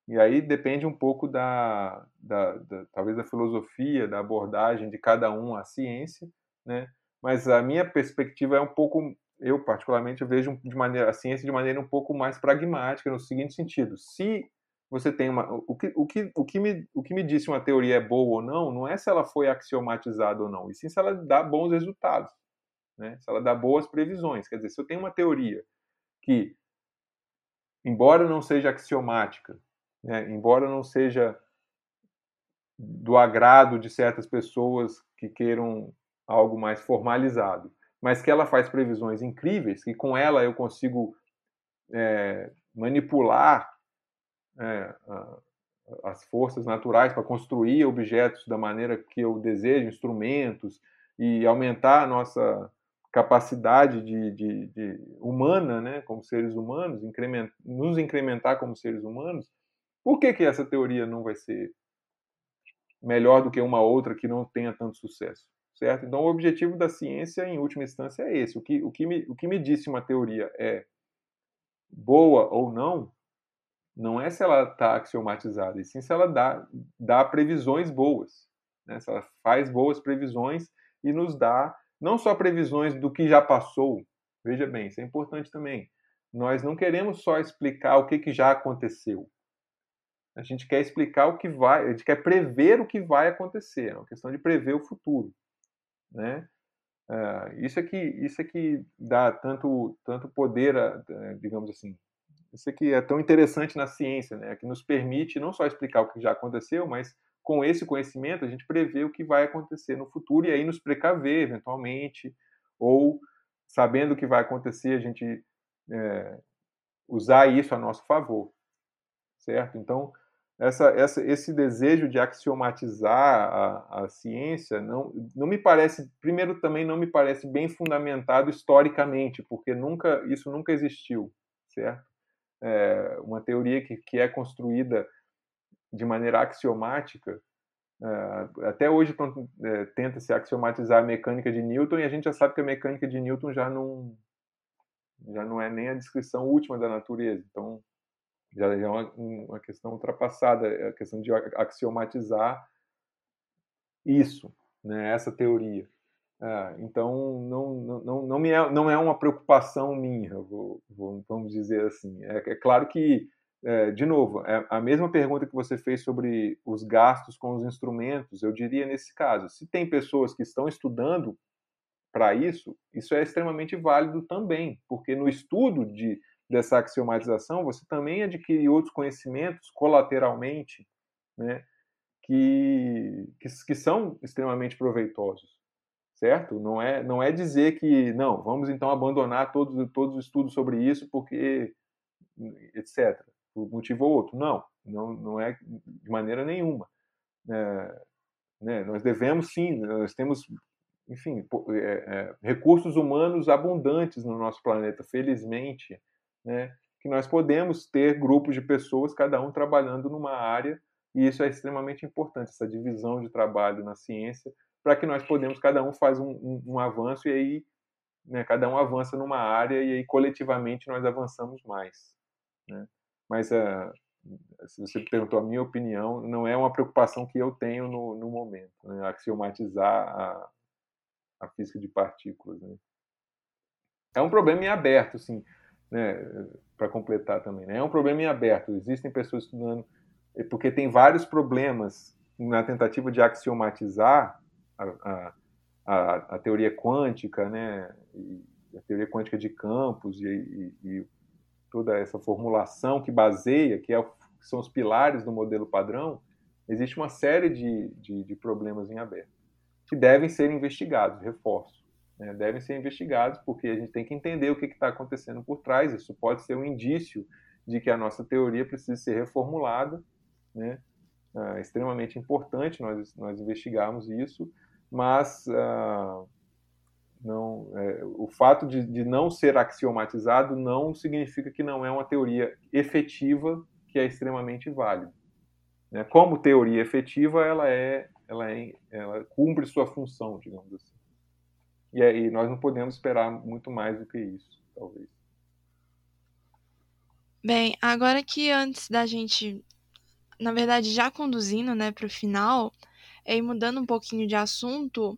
E aí depende um pouco da, da, da, talvez da filosofia, da abordagem de cada um à ciência, né? Mas a minha perspectiva é um pouco, eu particularmente vejo de maneira a ciência de maneira um pouco mais pragmática no seguinte sentido: se você tem uma. O que, o, que, o, que me, o que me disse uma teoria é boa ou não, não é se ela foi axiomatizada ou não, e sim se ela dá bons resultados. né? se ela dá boas previsões. Quer dizer, se eu tenho uma teoria que, embora não seja axiomática, né, embora não seja do agrado de certas pessoas que queiram algo mais formalizado, mas que ela faz previsões incríveis, que com ela eu consigo é, manipular é, as forças naturais para construir objetos da maneira que eu desejo, instrumentos, e aumentar a nossa capacidade de, de, de humana, né, como seres humanos, increment, nos incrementar como seres humanos, por que, que essa teoria não vai ser melhor do que uma outra que não tenha tanto sucesso? Certo? Então, o objetivo da ciência, em última instância, é esse. O que, o que, me, o que me disse uma teoria é boa ou não, não é se ela está axiomatizada, e sim se ela dá, dá previsões boas. Né? Se ela faz boas previsões e nos dá não só previsões do que já passou, veja bem, isso é importante também. Nós não queremos só explicar o que, que já aconteceu. A gente quer explicar o que vai, a gente quer prever o que vai acontecer, é uma questão de prever o futuro. Né? Uh, isso, é que, isso é que dá tanto, tanto poder, a, digamos assim, isso aqui é tão interessante na ciência, né? Que nos permite não só explicar o que já aconteceu, mas com esse conhecimento a gente prevê o que vai acontecer no futuro e aí nos precaver eventualmente, ou sabendo o que vai acontecer, a gente é, usar isso a nosso favor, certo? Então, essa, essa, esse desejo de axiomatizar a, a ciência não, não me parece, primeiro também não me parece bem fundamentado historicamente, porque nunca isso nunca existiu, certo? É, uma teoria que, que é construída de maneira axiomática. É, até hoje é, tenta se axiomatizar a mecânica de Newton e a gente já sabe que a mecânica de Newton já não já não é nem a descrição última da natureza. Então já é uma, uma questão ultrapassada, é a questão de axiomatizar isso, né, essa teoria. É, então, não, não, não, me é, não é uma preocupação minha, vou, vou, vamos dizer assim. É, é claro que, é, de novo, é a mesma pergunta que você fez sobre os gastos com os instrumentos, eu diria nesse caso, se tem pessoas que estão estudando para isso, isso é extremamente válido também, porque no estudo de, dessa axiomatização você também adquire outros conhecimentos colateralmente, né, que, que, que são extremamente proveitosos certo? Não é, não é dizer que, não, vamos então abandonar todos, todos os estudos sobre isso porque, etc., por motivo ou outro. Não, não, não é de maneira nenhuma. É, né, nós devemos sim, nós temos, enfim, é, é, recursos humanos abundantes no nosso planeta, felizmente, né, que nós podemos ter grupos de pessoas, cada um trabalhando numa área, e isso é extremamente importante, essa divisão de trabalho na ciência, para que nós podemos, cada um faz um, um, um avanço e aí né, cada um avança numa área e aí coletivamente nós avançamos mais. Né? Mas uh, se você perguntou a minha opinião, não é uma preocupação que eu tenho no, no momento, né? axiomatizar a, a física de partículas. Né? É um problema em aberto, sim, né? para completar também. Né? É um problema em aberto. Existem pessoas estudando, porque tem vários problemas na tentativa de axiomatizar a, a, a, teoria quântica, né, a teoria quântica de campos e, e, e toda essa formulação que baseia, que, é, que, são os pilares do modelo padrão, existe uma série de, de, de problemas em aberto que devem ser investigados, reforço. Né, devem ser investigados porque a gente tem que entender o que está acontecendo por trás. Isso pode ser um indício de que a nossa teoria precisa ser reformulada, né? É extremamente importante nós, nós investigarmos isso, mas uh, não, é, o fato de, de, não ser axiomatizado não significa que não é uma teoria efetiva que é extremamente válida. Né? Como teoria efetiva, ela é, ela é, ela cumpre sua função, digamos assim. E aí nós não podemos esperar muito mais do que isso, talvez.
Bem, agora que antes da gente, na verdade, já conduzindo, né, para o final, e mudando um pouquinho de assunto,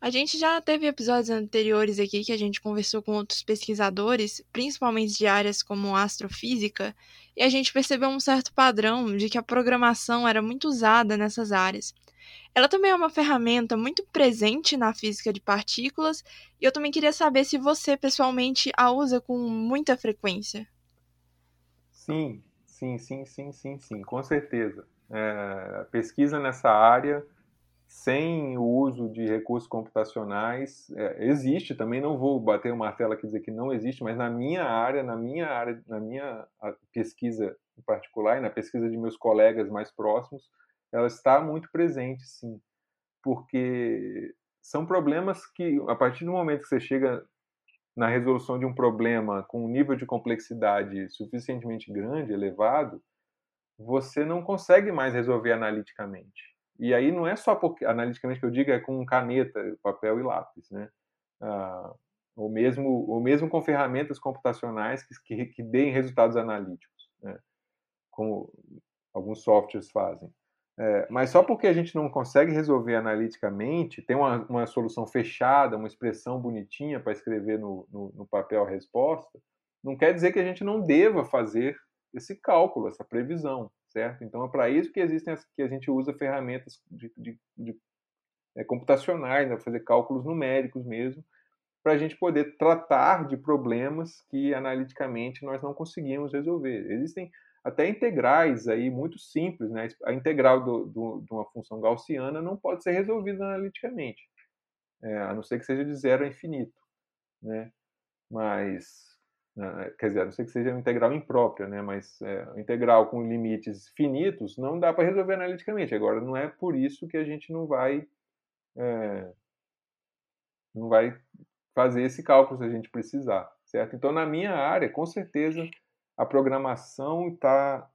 a gente já teve episódios anteriores aqui que a gente conversou com outros pesquisadores, principalmente de áreas como astrofísica, e a gente percebeu um certo padrão de que a programação era muito usada nessas áreas. ela também é uma ferramenta muito presente na física de partículas, e eu também queria saber se você pessoalmente a usa com muita frequência.
Sim, sim, sim, sim, sim, sim, com certeza. É, pesquisa nessa área sem o uso de recursos computacionais. É, existe também não vou bater o martelo aqui dizer que não existe mas na minha área na minha área na minha pesquisa em particular e na pesquisa de meus colegas mais próximos ela está muito presente sim. Porque são problemas que a partir do momento que você chega na resolução de um problema com um nível de complexidade suficientemente grande elevado você não consegue mais resolver analiticamente e aí não é só porque, analiticamente que eu digo, é com caneta, papel e lápis, né? Ah, ou, mesmo, ou mesmo com ferramentas computacionais que, que, que deem resultados analíticos, né? como alguns softwares fazem. É, mas só porque a gente não consegue resolver analiticamente, tem uma, uma solução fechada, uma expressão bonitinha para escrever no, no, no papel a resposta, não quer dizer que a gente não deva fazer esse cálculo, essa previsão certo? Então é para isso que existem as, que a gente usa ferramentas de, de, de é, computacionais, né, fazer cálculos numéricos mesmo, para a gente poder tratar de problemas que analiticamente nós não conseguimos resolver. Existem até integrais aí muito simples, né? A integral do, do, de uma função gaussiana não pode ser resolvida analiticamente, é, a não ser que seja de zero a infinito, né? Mas quer dizer, a não ser que seja uma integral imprópria, né? mas é, integral com limites finitos não dá para resolver analiticamente. Agora, não é por isso que a gente não vai, é, não vai fazer esse cálculo se a gente precisar, certo? Então, na minha área, com certeza, a programação está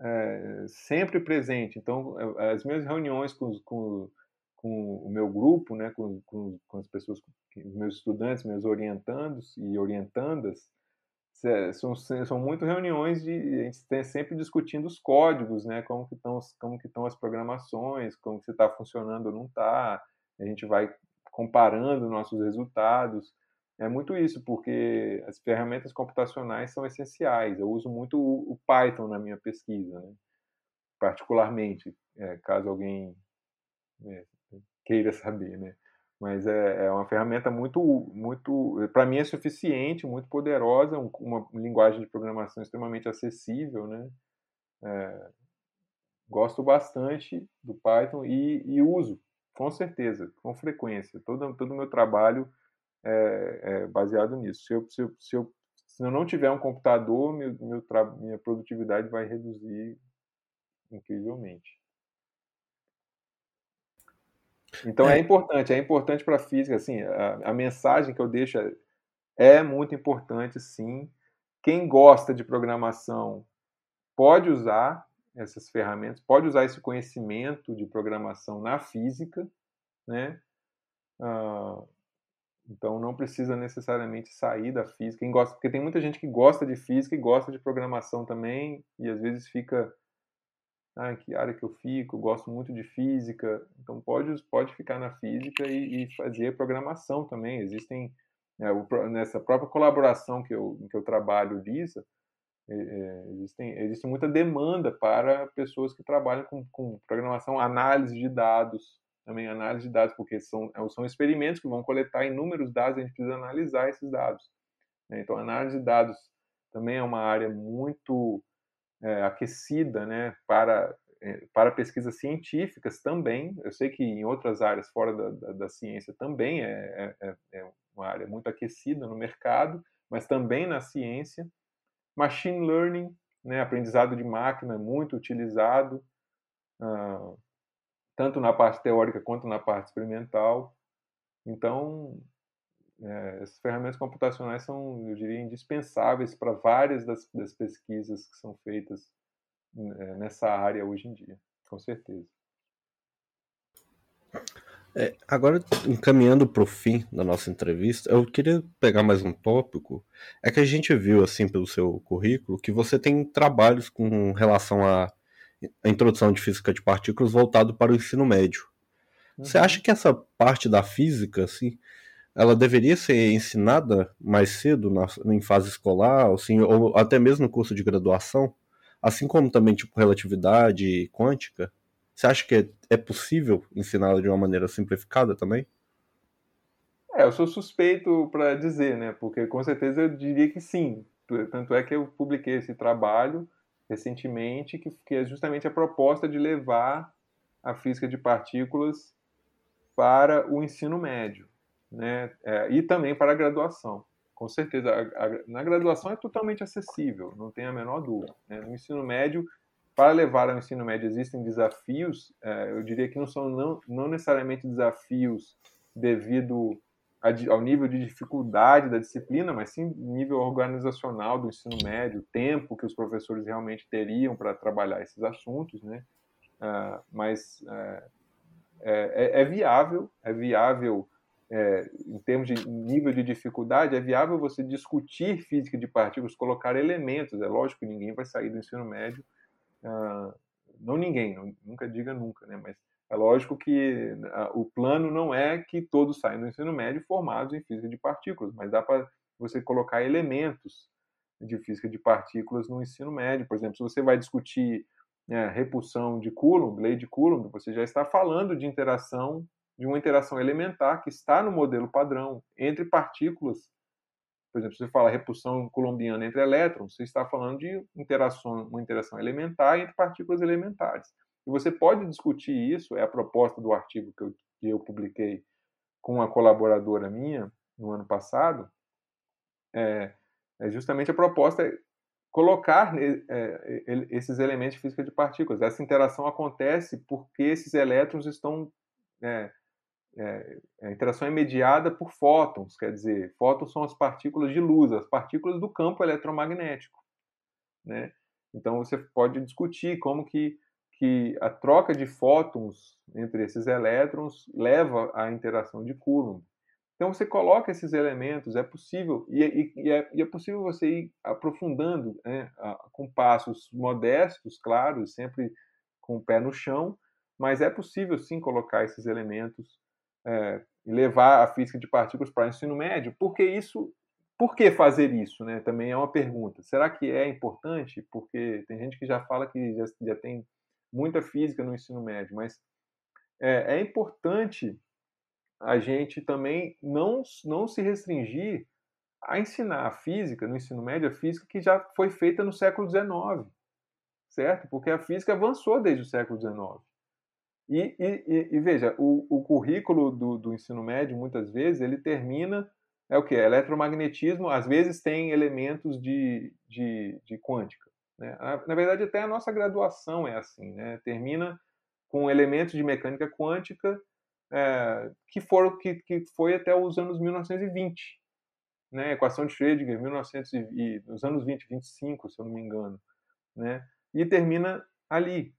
é, sempre presente. Então, as minhas reuniões com, com, com o meu grupo, né, com, com, com as pessoas, meus estudantes, meus orientandos e orientandas, são, são muito reuniões de a gente tem sempre discutindo os códigos, né? Como que estão como que estão as programações, como que está funcionando ou não está. A gente vai comparando nossos resultados. É muito isso, porque as ferramentas computacionais são essenciais. Eu uso muito o, Python na minha pesquisa, né? particularmente, é, caso alguém é, queira saber, né? Mas é, é uma ferramenta muito, muito para mim é suficiente, muito poderosa, uma linguagem de programação extremamente acessível, né? É, gosto bastante do Python e, e, uso, com certeza, com frequência. Todo todo meu trabalho é, é baseado nisso. Se eu, se, eu, se, eu, se eu não tiver um computador, meu, meu minha produtividade vai reduzir incrivelmente. Então é, é importante, é importante para a física, assim, a, a, mensagem que eu deixo é, é muito importante, sim. Quem gosta de programação pode usar essas ferramentas, pode usar esse conhecimento de programação na física, né? Ah, então não precisa necessariamente sair da física. Quem gosta, porque tem muita gente que gosta de física e gosta de programação também, e às vezes fica ah, que área que eu fico, gosto muito de física, então pode, pode ficar na física e, e fazer programação também. Existem, é, o, nessa própria colaboração que eu, que eu trabalho, Lisa, é, é, existem, existe muita demanda para pessoas que trabalham com, com programação, análise de dados, também análise de dados, porque são, é, são experimentos que vão coletar inúmeros dados, a gente precisa analisar esses dados. Né? Então, análise de dados também é uma área muito é, aquecida né, para, é, para pesquisas científicas também. Eu sei que em outras áreas fora da, da, da ciência também é, é, é, é uma área muito aquecida no mercado, mas também na ciência. Machine learning, né, aprendizado de máquina, muito utilizado, uh, tanto na parte teórica quanto na parte experimental. Então, é, essas ferramentas computacionais são, eu diria, indispensáveis para várias das, das, pesquisas que são feitas é, nessa área hoje em dia, com certeza.
É, agora, encaminhando para o fim da nossa entrevista, eu queria pegar mais um tópico. É que a gente viu, assim, pelo seu currículo, que você tem trabalhos com relação à introdução de física de partículas voltado para o ensino médio. Uhum. Você acha que essa parte da física, assim, ela deveria ser ensinada mais cedo na, em fase escolar, assim, ou até mesmo no curso de graduação, assim como também tipo relatividade quântica. Você acha que é, é possível ensiná-la de uma maneira simplificada também?
É, eu sou suspeito para dizer, né? Porque com certeza eu diria que sim. Tanto é que eu publiquei esse trabalho recentemente, que, que é justamente a proposta de levar a física de partículas para o ensino médio, né? É, e também para a graduação. Com certeza, a, a, na graduação é totalmente acessível, não tem a menor dúvida. Né? No ensino médio, para levar ao ensino médio existem desafios, é, eu diria que não são não, não necessariamente desafios devido ao nível de dificuldade da disciplina, mas sim nível organizacional do ensino médio, tempo que os professores realmente teriam para trabalhar esses assuntos, né? Uh, mas uh, é, é, viável, é viável é, em termos de nível de dificuldade, é viável você discutir física de partículas, colocar elementos. É lógico que ninguém vai sair do ensino médio, uh, não ninguém, não, nunca diga nunca, né? Mas é lógico que o plano não é que todos saiam do ensino médio formados em física de partículas, mas dá para você colocar elementos de física de partículas no ensino médio. Por exemplo, se você vai discutir né, repulsão de Coulomb, lei de Coulomb, você já está falando de interação, de uma interação elementar que está no modelo padrão entre partículas. Por exemplo, se você fala repulsão coulombiana entre elétrons, você está falando de interação, uma interação elementar entre partículas elementares. E você pode discutir isso, é a proposta do artigo que eu, que eu publiquei com uma colaboradora minha no ano passado, é, é justamente a proposta é colocar é, é, esses elementos de física de partículas. Essa interação acontece porque esses elétrons estão. É, é, a interação é mediada por fótons, quer dizer, fótons são as partículas de luz, as partículas do campo eletromagnético. Né? Então você pode discutir como que que a troca de fótons entre esses elétrons leva à interação de Coulomb. Então você coloca esses elementos, é possível, e, e, e, é, e é, possível você ir aprofundando né, com passos modestos, claros, sempre com o pé no chão, mas é possível sim colocar esses elementos é, levar a física de partículas para o ensino médio, porque isso, por que fazer isso, né? Também é uma pergunta. Será que é importante? Porque tem gente que já fala que já, já tem muita física no ensino médio, mas é, é importante a gente também não, não se restringir a ensinar a física no ensino médio, a física que já foi feita no século XIX, certo? Porque a física avançou desde o século XIX. E, e, e veja, o, o currículo do, do, ensino médio, muitas vezes, ele termina, é o que? Eletromagnetismo, às vezes tem elementos de, de, de quântica. Né? Na verdade, até a nossa graduação é assim, né? termina com elementos de mecânica quântica é, que, foram, que, que foi até os anos 1920. Né? Equação de Schrödinger, 1900 e, nos anos 20, 25, se eu não me engano. Né? E termina ali.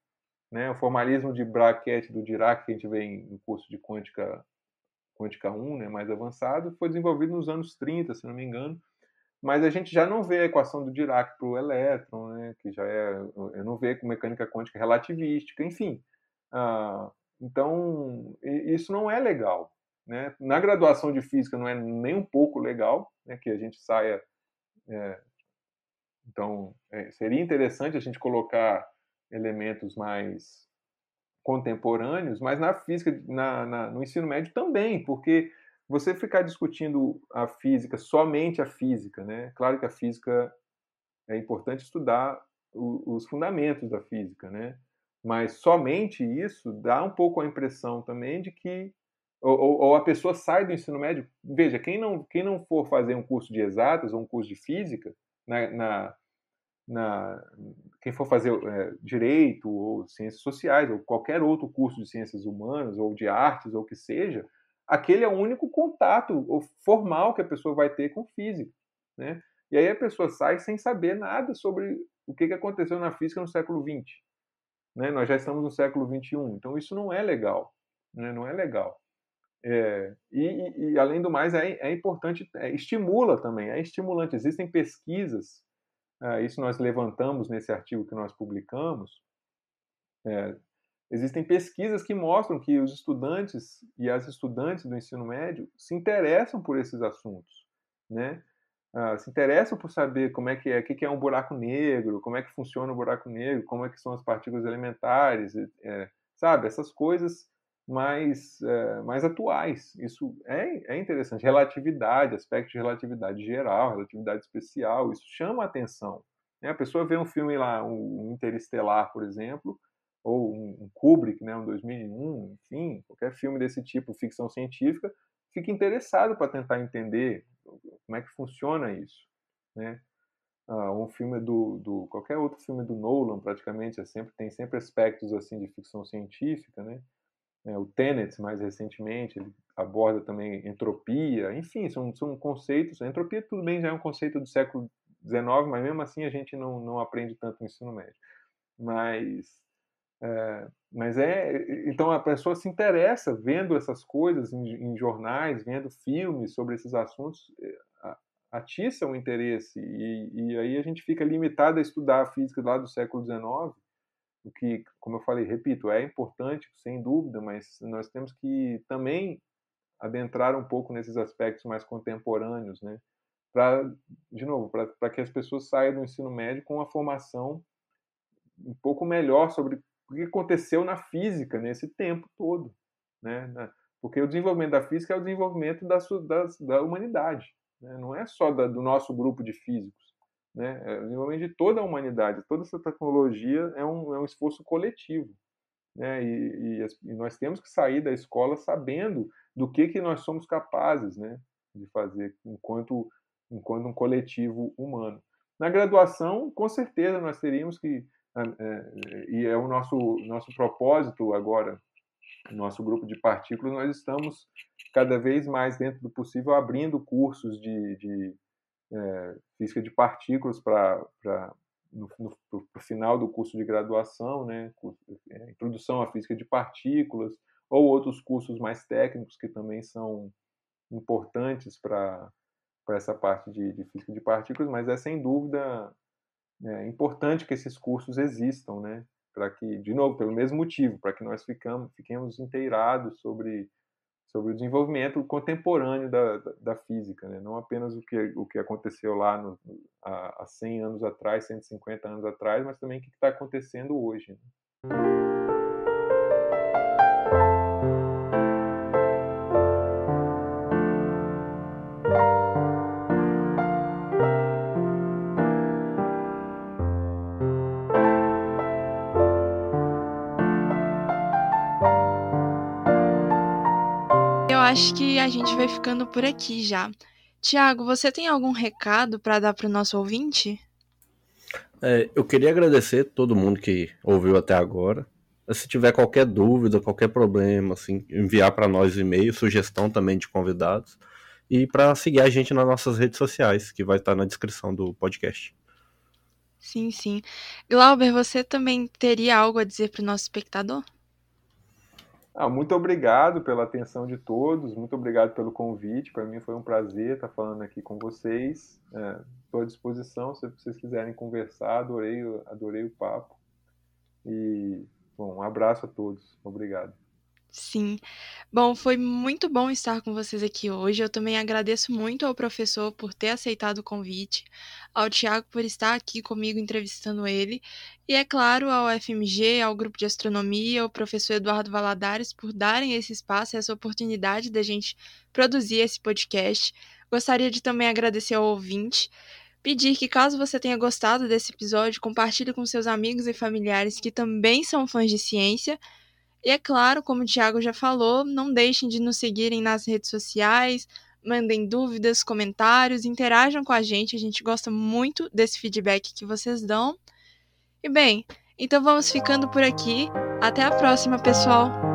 Né? O formalismo de Brackett do Dirac, que a gente vê no curso de quântica, quântica 1, né? mais avançado, foi desenvolvido nos anos 30, se não me engano, mas a gente já não vê a equação do Dirac para o elétron, né, que já é, eu não vejo mecânica quântica relativística, enfim. Ah, então, isso não é legal. Né? Na graduação de física não é nem um pouco legal né, que a gente saia. É, então, é, seria interessante a gente colocar elementos mais contemporâneos, mas na física, na, na, no ensino médio também, porque você ficar discutindo a física, somente a física, né? Claro que a física é importante estudar o, os fundamentos da física, né? Mas somente isso dá um pouco a impressão também de que ou, ou, a pessoa sai do ensino médio. Veja, quem não, quem não for fazer um curso de exatas ou um curso de física, na, na, na quem for fazer é, direito ou ciências sociais ou qualquer outro curso de ciências humanas ou de artes ou o que seja, aquele é o único contato formal que a pessoa vai ter com física, né? E aí a pessoa sai sem saber nada sobre o que aconteceu na física no século XX. Né? Nós já estamos no século XXI, então isso não é legal, né? não é legal. É, e, e, além do mais, é, é importante, é, estimula também, é estimulante. Existem pesquisas, isso nós levantamos nesse artigo que nós publicamos, é, Existem pesquisas que mostram que os estudantes e as estudantes do ensino médio se interessam por esses assuntos, né? Ah, se interessam por saber como é que é, o que é um buraco negro, como é que funciona o buraco negro, como é que são as partículas elementares, é, sabe? Essas coisas mais, é, mais atuais. Isso é, é interessante. Relatividade, aspecto de relatividade geral, relatividade especial, isso chama a atenção. Né? A pessoa vê um filme lá, um Interestelar, por exemplo, ou um Kubrick, né, um 2001, enfim, qualquer filme desse tipo, ficção científica, fica interessado para tentar entender como é que funciona isso, né? Ah, um filme do, do qualquer outro filme do Nolan praticamente é sempre tem sempre aspectos assim de ficção científica, né? É, o Tenet mais recentemente ele aborda também entropia, enfim são, são conceitos. A entropia tudo bem já é um conceito do século XIX, mas mesmo assim a gente não, não aprende tanto no ensino médio. Mas é, mas é então a pessoa se interessa vendo essas coisas em, em jornais, vendo filmes sobre esses assuntos, é, atiça o interesse e, e, aí a gente fica limitado a estudar a física lá do século XIX, o que, como eu falei, repito, é importante, sem dúvida, mas nós temos que também adentrar um pouco nesses aspectos mais contemporâneos, né? Para, de novo, para que as pessoas saiam do ensino médio com uma formação um pouco melhor sobre o que aconteceu na física nesse tempo todo, né? Porque o desenvolvimento da física é o desenvolvimento da, da, da humanidade, né? não é só da, do nosso grupo de físicos, né? É o desenvolvimento de toda a humanidade. Toda essa tecnologia é um, é um esforço coletivo, né? E, e, e nós temos que sair da escola sabendo do que que nós somos capazes, né? De fazer enquanto enquanto um coletivo humano. Na graduação, com certeza, nós teríamos que é, é, e é o nosso, nosso propósito agora, nosso grupo de partículas, nós estamos cada vez mais, dentro do possível, abrindo cursos de, de é, física de partículas para no, no, no, final do curso de graduação, né, é, introdução à física de partículas, ou outros cursos mais técnicos que também são importantes para essa parte de, de física de partículas, mas é sem dúvida é importante que esses cursos existam, né? Para que, de novo, pelo mesmo motivo, para que nós ficamos, fiquemos inteirados sobre, sobre o desenvolvimento contemporâneo da, da, física, né? Não apenas o que, o que aconteceu lá no, há, há 100 anos atrás, 150 anos atrás, mas também o que está acontecendo hoje. Né?
Acho que a gente vai ficando por aqui já. Tiago, você tem algum recado para dar para o nosso ouvinte?
É, eu queria agradecer todo mundo que ouviu até agora. Se tiver qualquer dúvida, qualquer problema, assim, enviar para nós e-mail, sugestão também de convidados e para seguir a gente nas nossas redes sociais, que vai estar na descrição do podcast.
Sim, sim. Glauber, você também teria algo a dizer para o nosso espectador?
Ah, muito obrigado pela atenção de todos, muito obrigado pelo convite. Para mim foi um prazer estar falando aqui com vocês. Estou é, à disposição se vocês quiserem conversar. Adorei, adorei o papo. E bom, um abraço a todos. Obrigado.
Sim. Bom, foi muito bom estar com vocês aqui hoje. Eu também agradeço muito ao professor por ter aceitado o convite, ao Tiago por estar aqui comigo entrevistando ele, e é claro ao FMG, ao grupo de astronomia, ao professor Eduardo Valadares por darem esse espaço essa oportunidade da gente produzir esse podcast. Gostaria de também agradecer ao ouvinte. Pedir que, caso você tenha gostado desse episódio, compartilhe com seus amigos e familiares que também são fãs de ciência e é claro, como o Thiago já falou, não deixem de nos seguirem nas redes sociais, mandem dúvidas, comentários, interajam com a gente, a gente gosta muito desse feedback que vocês dão. E bem, então vamos ficando por aqui. Até a próxima, pessoal!